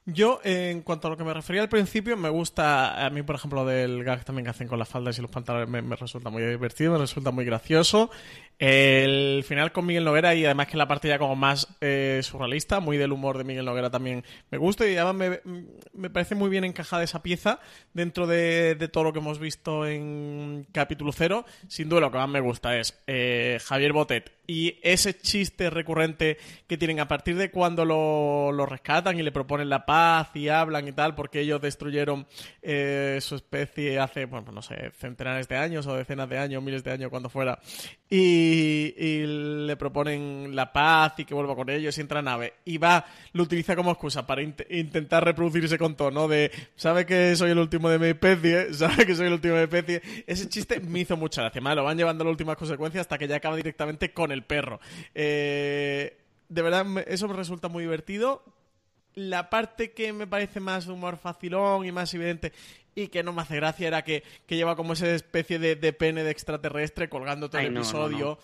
Yo, en cuanto a lo que me refería al principio, me gusta, a mí, por ejemplo, del gag también que hacen con las faldas y los pantalones, me, me resulta muy divertido, me resulta muy gracioso. El final con Miguel Noguera y además que la parte ya como más eh, surrealista, muy del humor de Miguel Noguera también me gusta y además me, me parece muy bien encajada esa pieza dentro de, de, todo lo que hemos visto en capítulo cero. Sin duda lo que más me gusta es eh, Javier Botet y ese chiste recurrente que tienen a partir de cuando lo, lo, rescatan y le proponen la paz y hablan y tal, porque ellos destruyeron eh, su especie hace, bueno, no sé, centenares de años o decenas de años, miles de años, cuando fuera. Y, y, le proponen la paz y que vuelva con ellos y entra a nave. Y va, lo utiliza como excusa para int intentar reproducirse con tono de, sabe que soy el último de mi especie, sabe que soy el último de mi especie. Ese chiste me hizo mucha gracia. Lo van llevando a las últimas consecuencias hasta que ya acaba directamente con el perro. Eh, de verdad, eso me resulta muy divertido. La parte que me parece más humor facilón y más evidente y que no me hace gracia era que, que lleva como esa especie de, de, pene de extraterrestre colgando todo Ay, el no, episodio.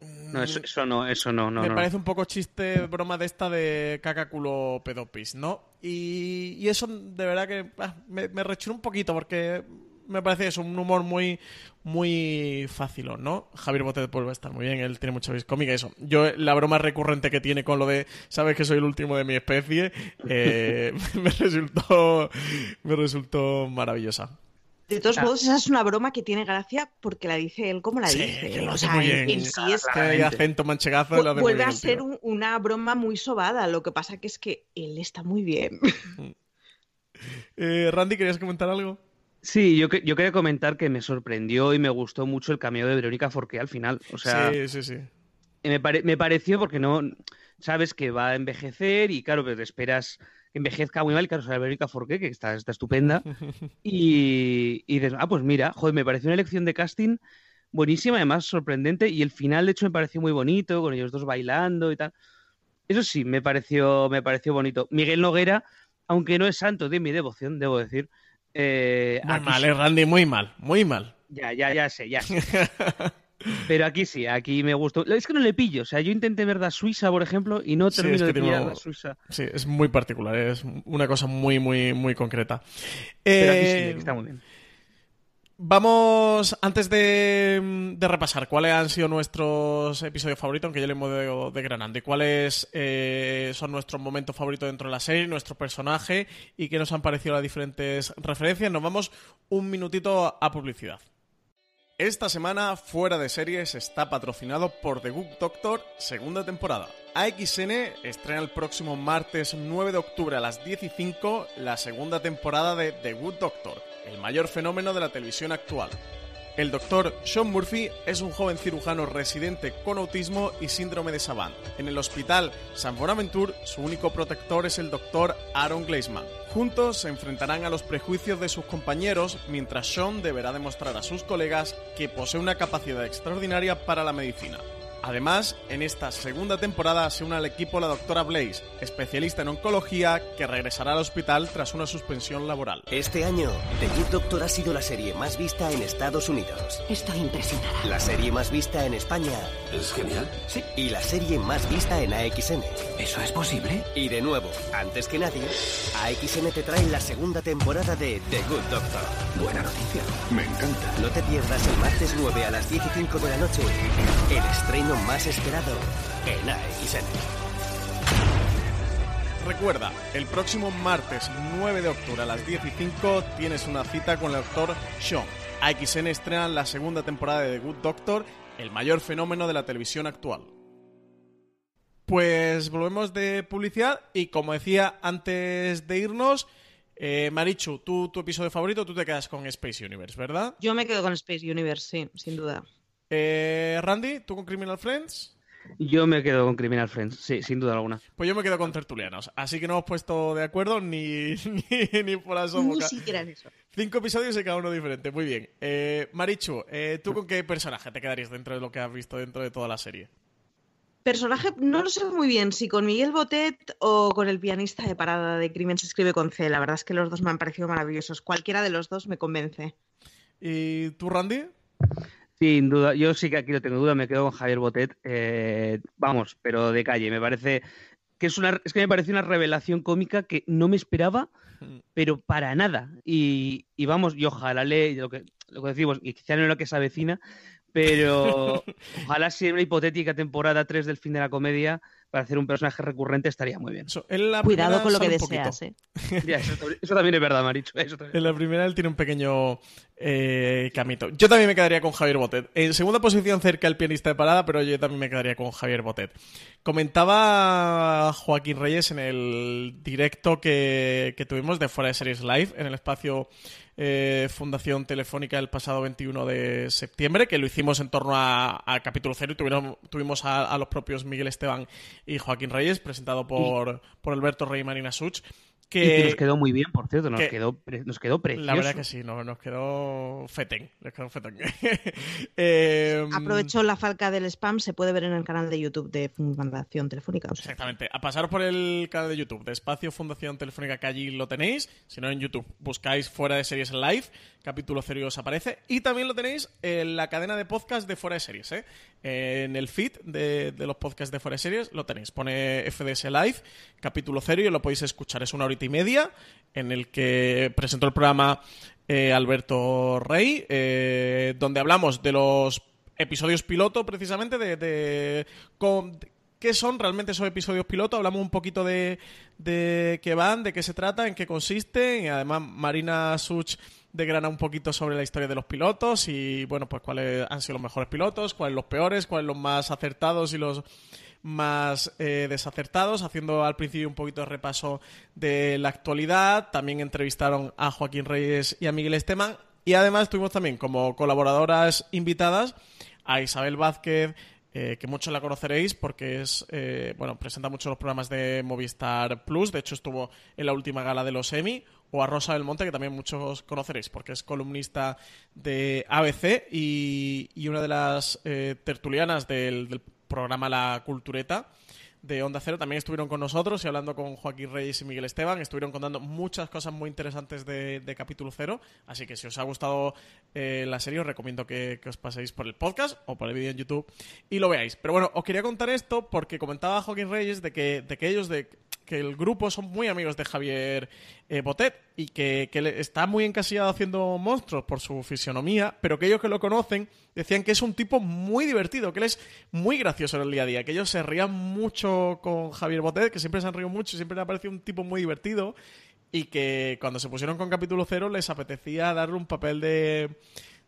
No, no. no eso, eso, no, eso no, no. Me parece un poco chiste, broma de esta de caca culo pedopis, ¿no? Y, y eso de verdad que ah, me, me un poquito porque me parece que es un humor muy muy fácil, ¿no? Javier Botet vuelve a estar muy bien, él tiene mucha vis cómica eso. Yo, la broma recurrente que tiene con lo de sabes que soy el último de mi especie, eh, me resultó me resultó maravillosa. De todos modos, esa es una broma que tiene gracia porque la dice él como la sí, dice. Que lo o sea, muy bien. en sí es que hay acento manchegazo. Hace vuelve a ser un, una broma muy sobada. Lo que pasa que es que él está muy bien. eh, Randy, ¿querías comentar algo? Sí, yo, yo quería comentar que me sorprendió y me gustó mucho el cameo de Verónica Forqué al final. O sea, sí, sí, sí. Me, pare, me pareció porque no sabes que va a envejecer y claro, pero te esperas que envejezca muy mal. Y claro, o sea, Verónica Forqué, que está, está estupenda. y, y dices, ah, pues mira, joder, me pareció una elección de casting buenísima, además sorprendente. Y el final, de hecho, me pareció muy bonito, con ellos dos bailando y tal. Eso sí, me pareció, me pareció bonito. Miguel Noguera, aunque no es santo de mi devoción, debo decir. Eh, muy mal, sí. eh, Randy, muy mal, muy mal. Ya, ya, ya sé, ya sé. Pero aquí sí, aquí me gustó. Es que no le pillo. O sea, yo intenté ver la Suiza, por ejemplo, y no termino sí, es que de pillar la Suiza. Sí, es muy particular, es una cosa muy, muy, muy concreta. Pero eh... aquí sí, aquí está muy bien. Vamos, antes de, repasar cuáles han sido nuestros episodios favoritos, aunque ya le hemos de, degranando, y cuáles eh, son nuestros momentos favoritos dentro de la serie, nuestro personaje y qué nos han parecido las diferentes referencias, nos vamos un minutito a publicidad. Esta semana, Fuera de Series está patrocinado por The Good Doctor, segunda temporada. AXN estrena el próximo martes 9 de octubre a las 10 y 5 la segunda temporada de The Good Doctor, el mayor fenómeno de la televisión actual. El doctor Sean Murphy es un joven cirujano residente con autismo y síndrome de Savant. En el hospital San Bonaventure, su único protector es el doctor Aaron Gleisman. Juntos se enfrentarán a los prejuicios de sus compañeros mientras Sean deberá demostrar a sus colegas que posee una capacidad extraordinaria para la medicina. Además, en esta segunda temporada se une al equipo la doctora Blaze, especialista en oncología que regresará al hospital tras una suspensión laboral. Este año, The Good Doctor ha sido la serie más vista en Estados Unidos. Estoy impresionada. La serie más vista en España. ¿Es genial? Sí. Y la serie más vista en AXN. ¿Eso es posible? Y de nuevo, antes que nadie, AXN te trae la segunda temporada de The Good Doctor. Buena noticia. Me encanta. No te pierdas el martes 9 a las 10 y 5 de la noche el estreno más esperado en AXN. Recuerda, el próximo martes 9 de octubre a las 10 y 5 tienes una cita con el doctor Sean. AXN estrena la segunda temporada de The Good Doctor, el mayor fenómeno de la televisión actual. Pues volvemos de publicidad y como decía antes de irnos, Eh, Marichu, tú, tu episodio favorito, tú te quedas con Space Universe, ¿verdad? Yo me quedo con Space Universe, sí, sin duda. Eh, Randy, ¿tú con Criminal Friends? Yo me quedo con Criminal Friends, sí, sin duda alguna. Pues yo me quedo con Tertulianos. Así que no hemos puesto de acuerdo ni, ni, ni por asomo. Ni siquiera en eso. Cinco episodios y cada uno diferente. Muy bien. Eh, Marichu, eh, ¿tú con qué personaje te quedarías dentro de lo que has visto dentro de toda la serie? Personaje, no lo sé muy bien, si con Miguel Botet o con el pianista de parada de Crimen se escribe con C. La verdad es que los dos me han parecido maravillosos. Cualquiera de los dos me convence. ¿Y tú, Randy? Sin duda, yo sí que aquí no tengo duda, me quedo con Javier Botet. Eh, vamos, pero de calle. Me parece que es una, es que me parece una revelación cómica que no me esperaba, pero para nada. Y, y vamos, y ojalá le, lo que, lo que decimos, y quizá no lo que se avecina, pero ojalá sea una hipotética temporada 3 del fin de la comedia para hacer un personaje recurrente estaría muy bien. So, en la Cuidado con lo que deseas. ¿eh? Ya, eso, eso también es verdad, Maricho. En la primera él tiene un pequeño eh, camito. Yo también me quedaría con Javier Botet. En segunda posición cerca el pianista de parada, pero yo también me quedaría con Javier Botet. Comentaba Joaquín Reyes en el directo que, que tuvimos de Fuera de Series Live, en el espacio eh, Fundación Telefónica el pasado 21 de septiembre, que lo hicimos en torno a, a capítulo cero y tuvieron- tuvimos a, a los propios Miguel Esteban y Joaquín Reyes, presentado por, por Alberto Rey y Marina Such. Y Que, nos quedó muy bien, por cierto, nos, que- quedó, pre- nos quedó precioso. la verdad que sí, no, nos quedó feten. Nos quedó feten. Eh, Aprovecho la falca del spam, se puede ver en el canal de YouTube de Fundación Telefónica. o sea. Exactamente. A pasar por el canal de YouTube de Espacio Fundación Telefónica, que allí lo tenéis. Si no, en YouTube buscáis Fuera de Series Live, capítulo cero y os aparece. Y también lo tenéis en la cadena de podcast de Fuera de Series. ¿eh? En el feed de, los podcasts de de Series lo tenéis. Pone FDS Live, capítulo cero, y lo podéis escuchar. Es una horita y media en el que presentó el programa eh, Alberto Rey, eh, donde hablamos de los episodios piloto, precisamente, de, de qué son realmente esos episodios piloto. Hablamos un poquito de, de qué van, de qué se trata, en qué consisten. Y además, Marina Such degrana un poquito sobre la historia de los pilotos y, bueno, pues cuáles han sido los mejores pilotos, cuáles los peores, cuáles los más acertados y los más eh, desacertados, haciendo al principio un poquito de repaso de la actualidad. También entrevistaron a Joaquín Reyes y a Miguel Esteban. Y además tuvimos también como colaboradoras invitadas a Isabel Vázquez, eh, que muchos la conoceréis porque es eh, bueno presenta muchos los programas de Movistar Plus. De hecho, estuvo en la última gala de los Emmy. O a Rosa del Monte, que también muchos conoceréis porque es columnista de ABC y, y una de las eh, tertulianas del programa La Cultureta de Onda Cero también estuvieron con nosotros y hablando con Joaquín Reyes y Miguel Esteban. Estuvieron contando muchas cosas muy interesantes de, de capítulo cero. Así que si os ha gustado eh, la serie, os recomiendo que, que os paséis por el podcast o por el vídeo en YouTube y lo veáis. Pero bueno, os quería contar esto porque comentaba Joaquín Reyes de que, de que ellos, de que el grupo son muy amigos de Javier eh, Botet y que, que está muy encasillado haciendo monstruos por su fisionomía, pero que ellos que lo conocen decían que es un tipo muy divertido, que él es muy gracioso en el día a día, que ellos se rían mucho con Javier Botet, que siempre se han reído mucho, siempre le ha parecido un tipo muy divertido y que cuando se pusieron con capítulo cero les apetecía darle un papel de,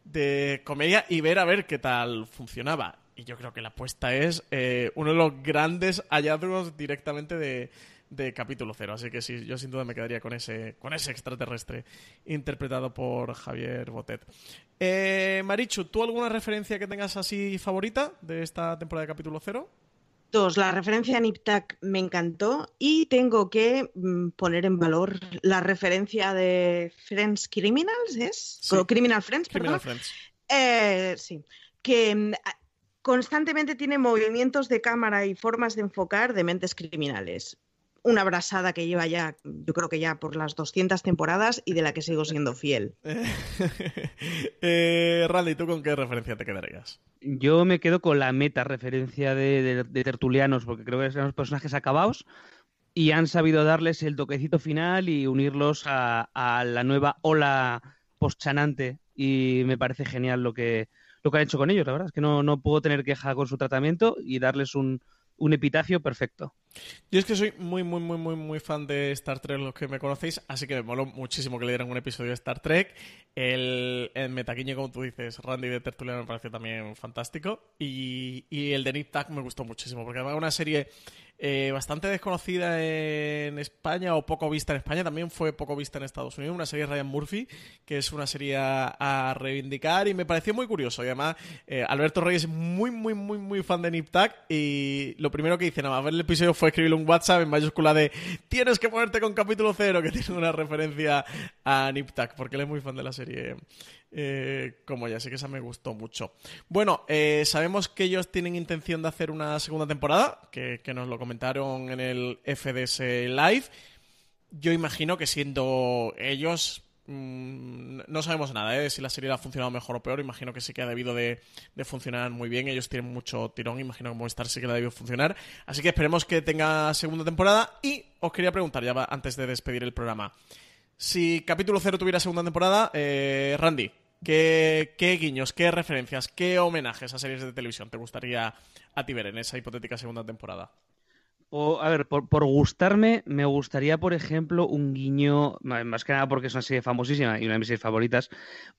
de comedia y ver a ver qué tal funcionaba. Y yo creo que la apuesta es eh, uno de los grandes hallazgos directamente de, de capítulo cero. Así que sí, yo sin duda me quedaría con ese, con ese extraterrestre interpretado por Javier Botet. Eh, Marichu, ¿tú alguna referencia que tengas así favorita de esta temporada de capítulo cero? Dos, la referencia a Niptak me encantó y tengo que mm, poner en valor la referencia de Friends Criminals, ¿es? Sí. Criminal Friends, Criminal perdón. Friends. Eh, sí, que mm, constantemente tiene movimientos de cámara y formas de enfocar de mentes criminales. Una brasada que lleva ya, yo creo que ya por las 200 temporadas y de la que sigo siendo fiel. eh, Randy, ¿tú con qué referencia te quedarías? Yo me quedo con la meta referencia de, de- de tertulianos, porque creo que son los personajes acabados y han sabido darles el toquecito final y unirlos a, a la nueva ola postchanante. Y me parece genial lo que, lo que han hecho con ellos, la verdad. Es que no, no puedo tener queja con su tratamiento y darles un, un epitafio perfecto. Yo es que soy muy, muy, muy, muy, muy fan de Star Trek, los que me conocéis, así que me moló muchísimo que le dieran un episodio de Star Trek. El, el como tú dices, Randy de Tertuliano me pareció también fantástico. Y, y el de Nick Tag me gustó muchísimo, porque además una serie eh, bastante desconocida en España o poco vista en España, también fue poco vista en Estados Unidos, una serie de Ryan Murphy, que es una serie a, reivindicar y me pareció muy curioso. Y además, eh, Alberto Reyes es muy, muy, muy, muy fan de Nip y lo primero que hice nada más ver el episodio fue escribirle un WhatsApp en mayúscula de tienes que ponerte con capítulo cero, que tiene una referencia a Nip porque él es muy fan de la serie eh, como ya, así que esa me gustó mucho. Bueno, eh, sabemos que ellos tienen intención de hacer una segunda temporada, que, nos lo comentaron en el FDS Live. Yo imagino que siendo ellos, mm, no sabemos nada ¿eh? si la serie ha funcionado mejor o peor. Imagino que sí que ha debido de, funcionar muy bien. Ellos tienen mucho tirón. Imagino que Movistar sí que ha debido funcionar. Así que esperemos que tenga segunda temporada. Y os quería preguntar, ya antes de despedir el programa. Si capítulo 0 tuviera segunda temporada, eh, Randy, ¿qué, guiños, qué referencias, qué homenajes a series de televisión te gustaría a ti ver en esa hipotética segunda temporada? a ver, por, gustarme, me gustaría, por ejemplo, un guiño, más que nada porque es una serie famosísima y una de mis series favoritas,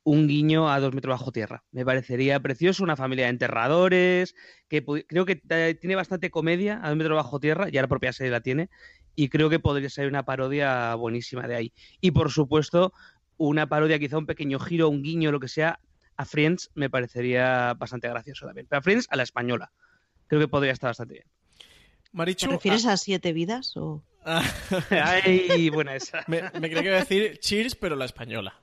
un guiño a Dos metros bajo tierra. Me parecería precioso, una familia de enterradores, que creo que tiene bastante comedia a Dos metros bajo tierra, ya la propia serie la tiene, y creo que podría ser una parodia buenísima de ahí. Y por supuesto, una parodia, quizá un pequeño giro, un guiño, lo que sea, a Friends me parecería bastante gracioso también. Pero a Friends a la española. Creo que podría estar bastante bien. Marichu, ¿Te refieres a... siete vidas o...? Ay, buena esa. Me, me creía que iba a decir Cheers, pero la española.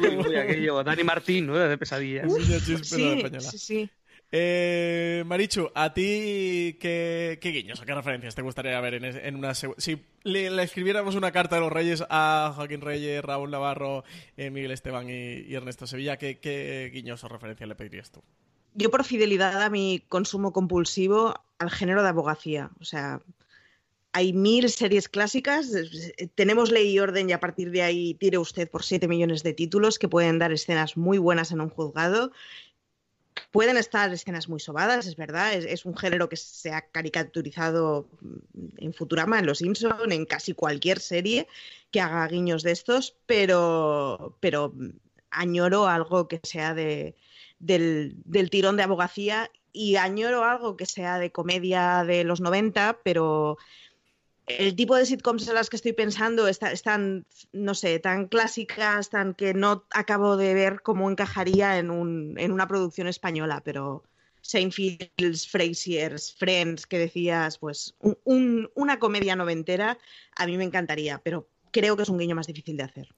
Uy, uy, aquello. Dani Martín, ¿no? De pesadillas. Cheers, pero la española. Sí, sí. Eh, Marichu, ¿a ti qué, guiños o qué referencias te gustaría ver en, una Si le, escribiéramos una carta de los Reyes a Joaquín Reyes, Raúl Navarro, eh, Miguel Esteban y, Ernesto Sevilla, ¿qué, guiños o referencias le pedirías tú? Yo por fidelidad a mi consumo compulsivo al género de abogacía. O sea, hay mil series clásicas, tenemos ley y orden y a partir de ahí tire usted por siete millones de títulos que pueden dar escenas muy buenas en un juzgado Pueden estar escenas muy sobadas, es verdad, es, un género que se ha caricaturizado en Futurama, en Los Simpson, en casi cualquier serie que haga guiños de estos, pero, pero añoro algo que sea de, del, del tirón de abogacía y añoro algo que sea de comedia de los 90, pero el tipo de sitcoms en las que estoy pensando están, no sé, tan clásicas, tan que no acabo de ver cómo encajaría en, un, en una producción española, pero Seinfeld, Frasier's, Friends, que decías, pues una comedia noventera, a mí me encantaría, pero creo que es un guiño más difícil de hacer.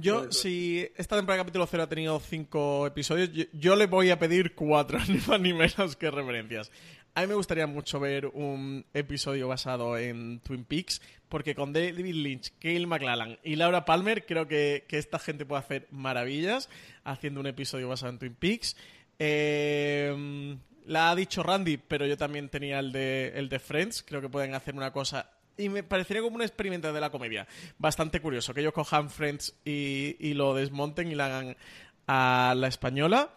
Yo, si esta temporada de capítulo 0 ha tenido cinco episodios, yo, le voy a pedir cuatro, ni más ni menos que referencias. A mí me gustaría mucho ver un episodio basado en Twin Peaks, porque con David Lynch, Kyle MacLachlan y Laura Palmer creo que, esta gente puede hacer maravillas haciendo un episodio basado en Twin Peaks. Eh, la ha dicho Randy, pero yo también tenía el de, el de Friends. Creo que pueden hacer una cosa y me parecería como un experimento de la comedia. Bastante curioso, que ellos cojan Friends y, y, lo desmonten y la hagan a la española.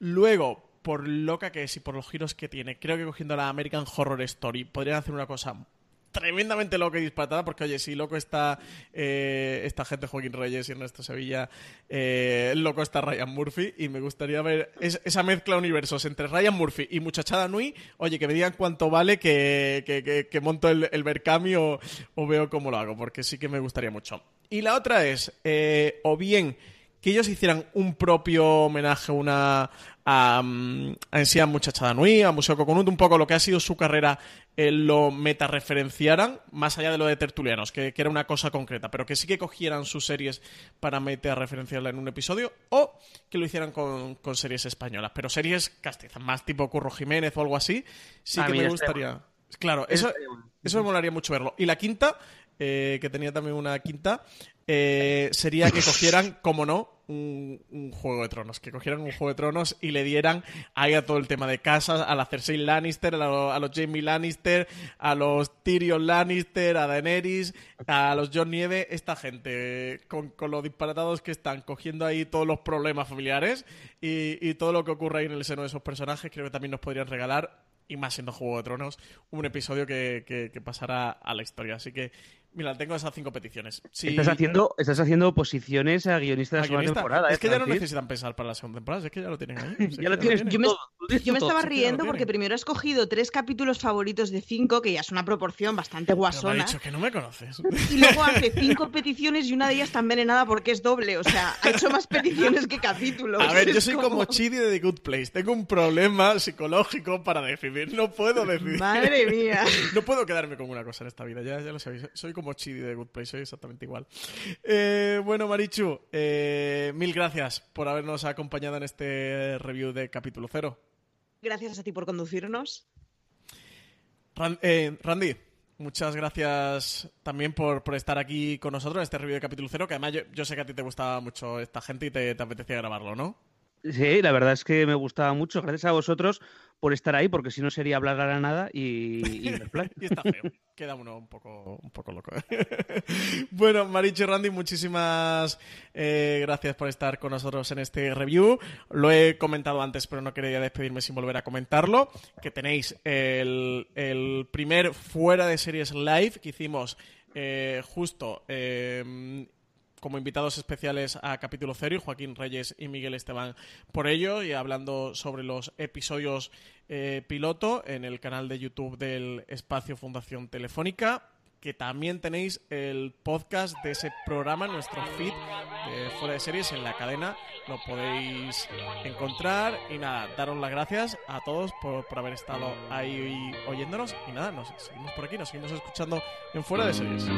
Luego, por loca que es y por los giros que tiene, creo que cogiendo la American Horror Story podrían hacer una cosa tremendamente loca y disparatada, porque oye, si loco está eh, esta gente, Joaquín Reyes y Ernesto Sevilla, eh, loco está Ryan Murphy, y me gustaría ver esa mezcla universos entre Ryan Murphy y Muchachada Nui, oye, que me digan cuánto vale que, que, monto el, el Berkami o, veo cómo lo hago, porque sí que me gustaría mucho. Y la otra es, eh, o bien que ellos hicieran un propio homenaje una, a, mm, a en sí a Muchachada Nui, a Museo Coconut, un poco lo que ha sido su carrera, eh, lo metareferenciaran, más allá de lo de Tertulianos, que, era una cosa concreta, pero que sí que cogieran sus series para meta-referenciarla en un episodio, o que lo hicieran con, series españolas, pero series castizas, más tipo Curro Jiménez o algo así, sí que me gustaría. Claro, eso, eso me molaría mucho verlo. Y la quinta, eh, que tenía también una quinta, eh, sería que cogieran, como no, un, Juego de Tronos. Que cogieran un Juego de Tronos y le dieran ahí a todo el tema de casas, a la Cersei Lannister, a, los Jamie Lannister, a los Tyrion Lannister, a Daenerys, a los John Nieve, esta gente, con, con los disparatados que están cogiendo ahí todos los problemas familiares y, todo lo que ocurre ahí en el seno de esos personajes, creo que también nos podrían regalar y más siendo Juego de Tronos, un episodio que, que, pasará a la historia. Así que Mira, tengo esas cinco peticiones. Si- Estás haciendo, estás haciendo posiciones a guionistas de la segunda temporada. Es ¿eh, que ya no necesitan pensar para la segunda temporada, es que ya lo tienen ahí. Ya lo tienes tienen. Yo me, todo, estaba riendo porque primero he escogido tres capítulos favoritos de cinco, que ya es una proporción bastante me ha guasona. dicho que no me conoces. Y luego hace cinco peticiones y una de ellas está envenenada porque es doble. O sea, ha hecho más peticiones que capítulos. A ver, yo soy como Chidi de The Good Place. Tengo un problema psicológico para decidir. No puedo decidir. Madre mía. No puedo quedarme con una cosa en esta vida, ya, ya lo sabéis. Soy como Chidi de Good Place, soy exactamente igual. Eh, bueno, Marichu, eh, mil gracias por habernos acompañado en este review de capítulo cero. Gracias a ti por conducirnos. Eh, Randy, muchas gracias también por, por estar aquí con nosotros en este review de capítulo cero, que además yo, yo sé que a ti te gustaba mucho esta gente y te, te apetecía grabarlo, ¿no? Sí, la verdad es que me gustaba mucho. Gracias a vosotros por estar ahí, porque si no sería hablar a nada y, y está feo. Queda un poco, un poco loco. bueno, Marichu y Randy, muchísimas eh, gracias por estar con nosotros en este review. Lo he comentado antes, pero no quería despedirme sin volver a comentarlo. Que tenéis el, el primer fuera de series live que hicimos eh, justo eh, como invitados especiales a capítulo cero y Joaquín Reyes y Miguel Esteban por ello y hablando sobre los episodios eh, piloto en el canal de YouTube del Espacio Fundación Telefónica que también tenéis el podcast de ese programa, nuestro feed de Fuera de Series en la cadena. Lo podéis encontrar. Y nada, daros las gracias a todos por, por haber estado ahí oyéndonos. Y nada, nos seguimos por aquí, nos seguimos escuchando en Fuera de Series.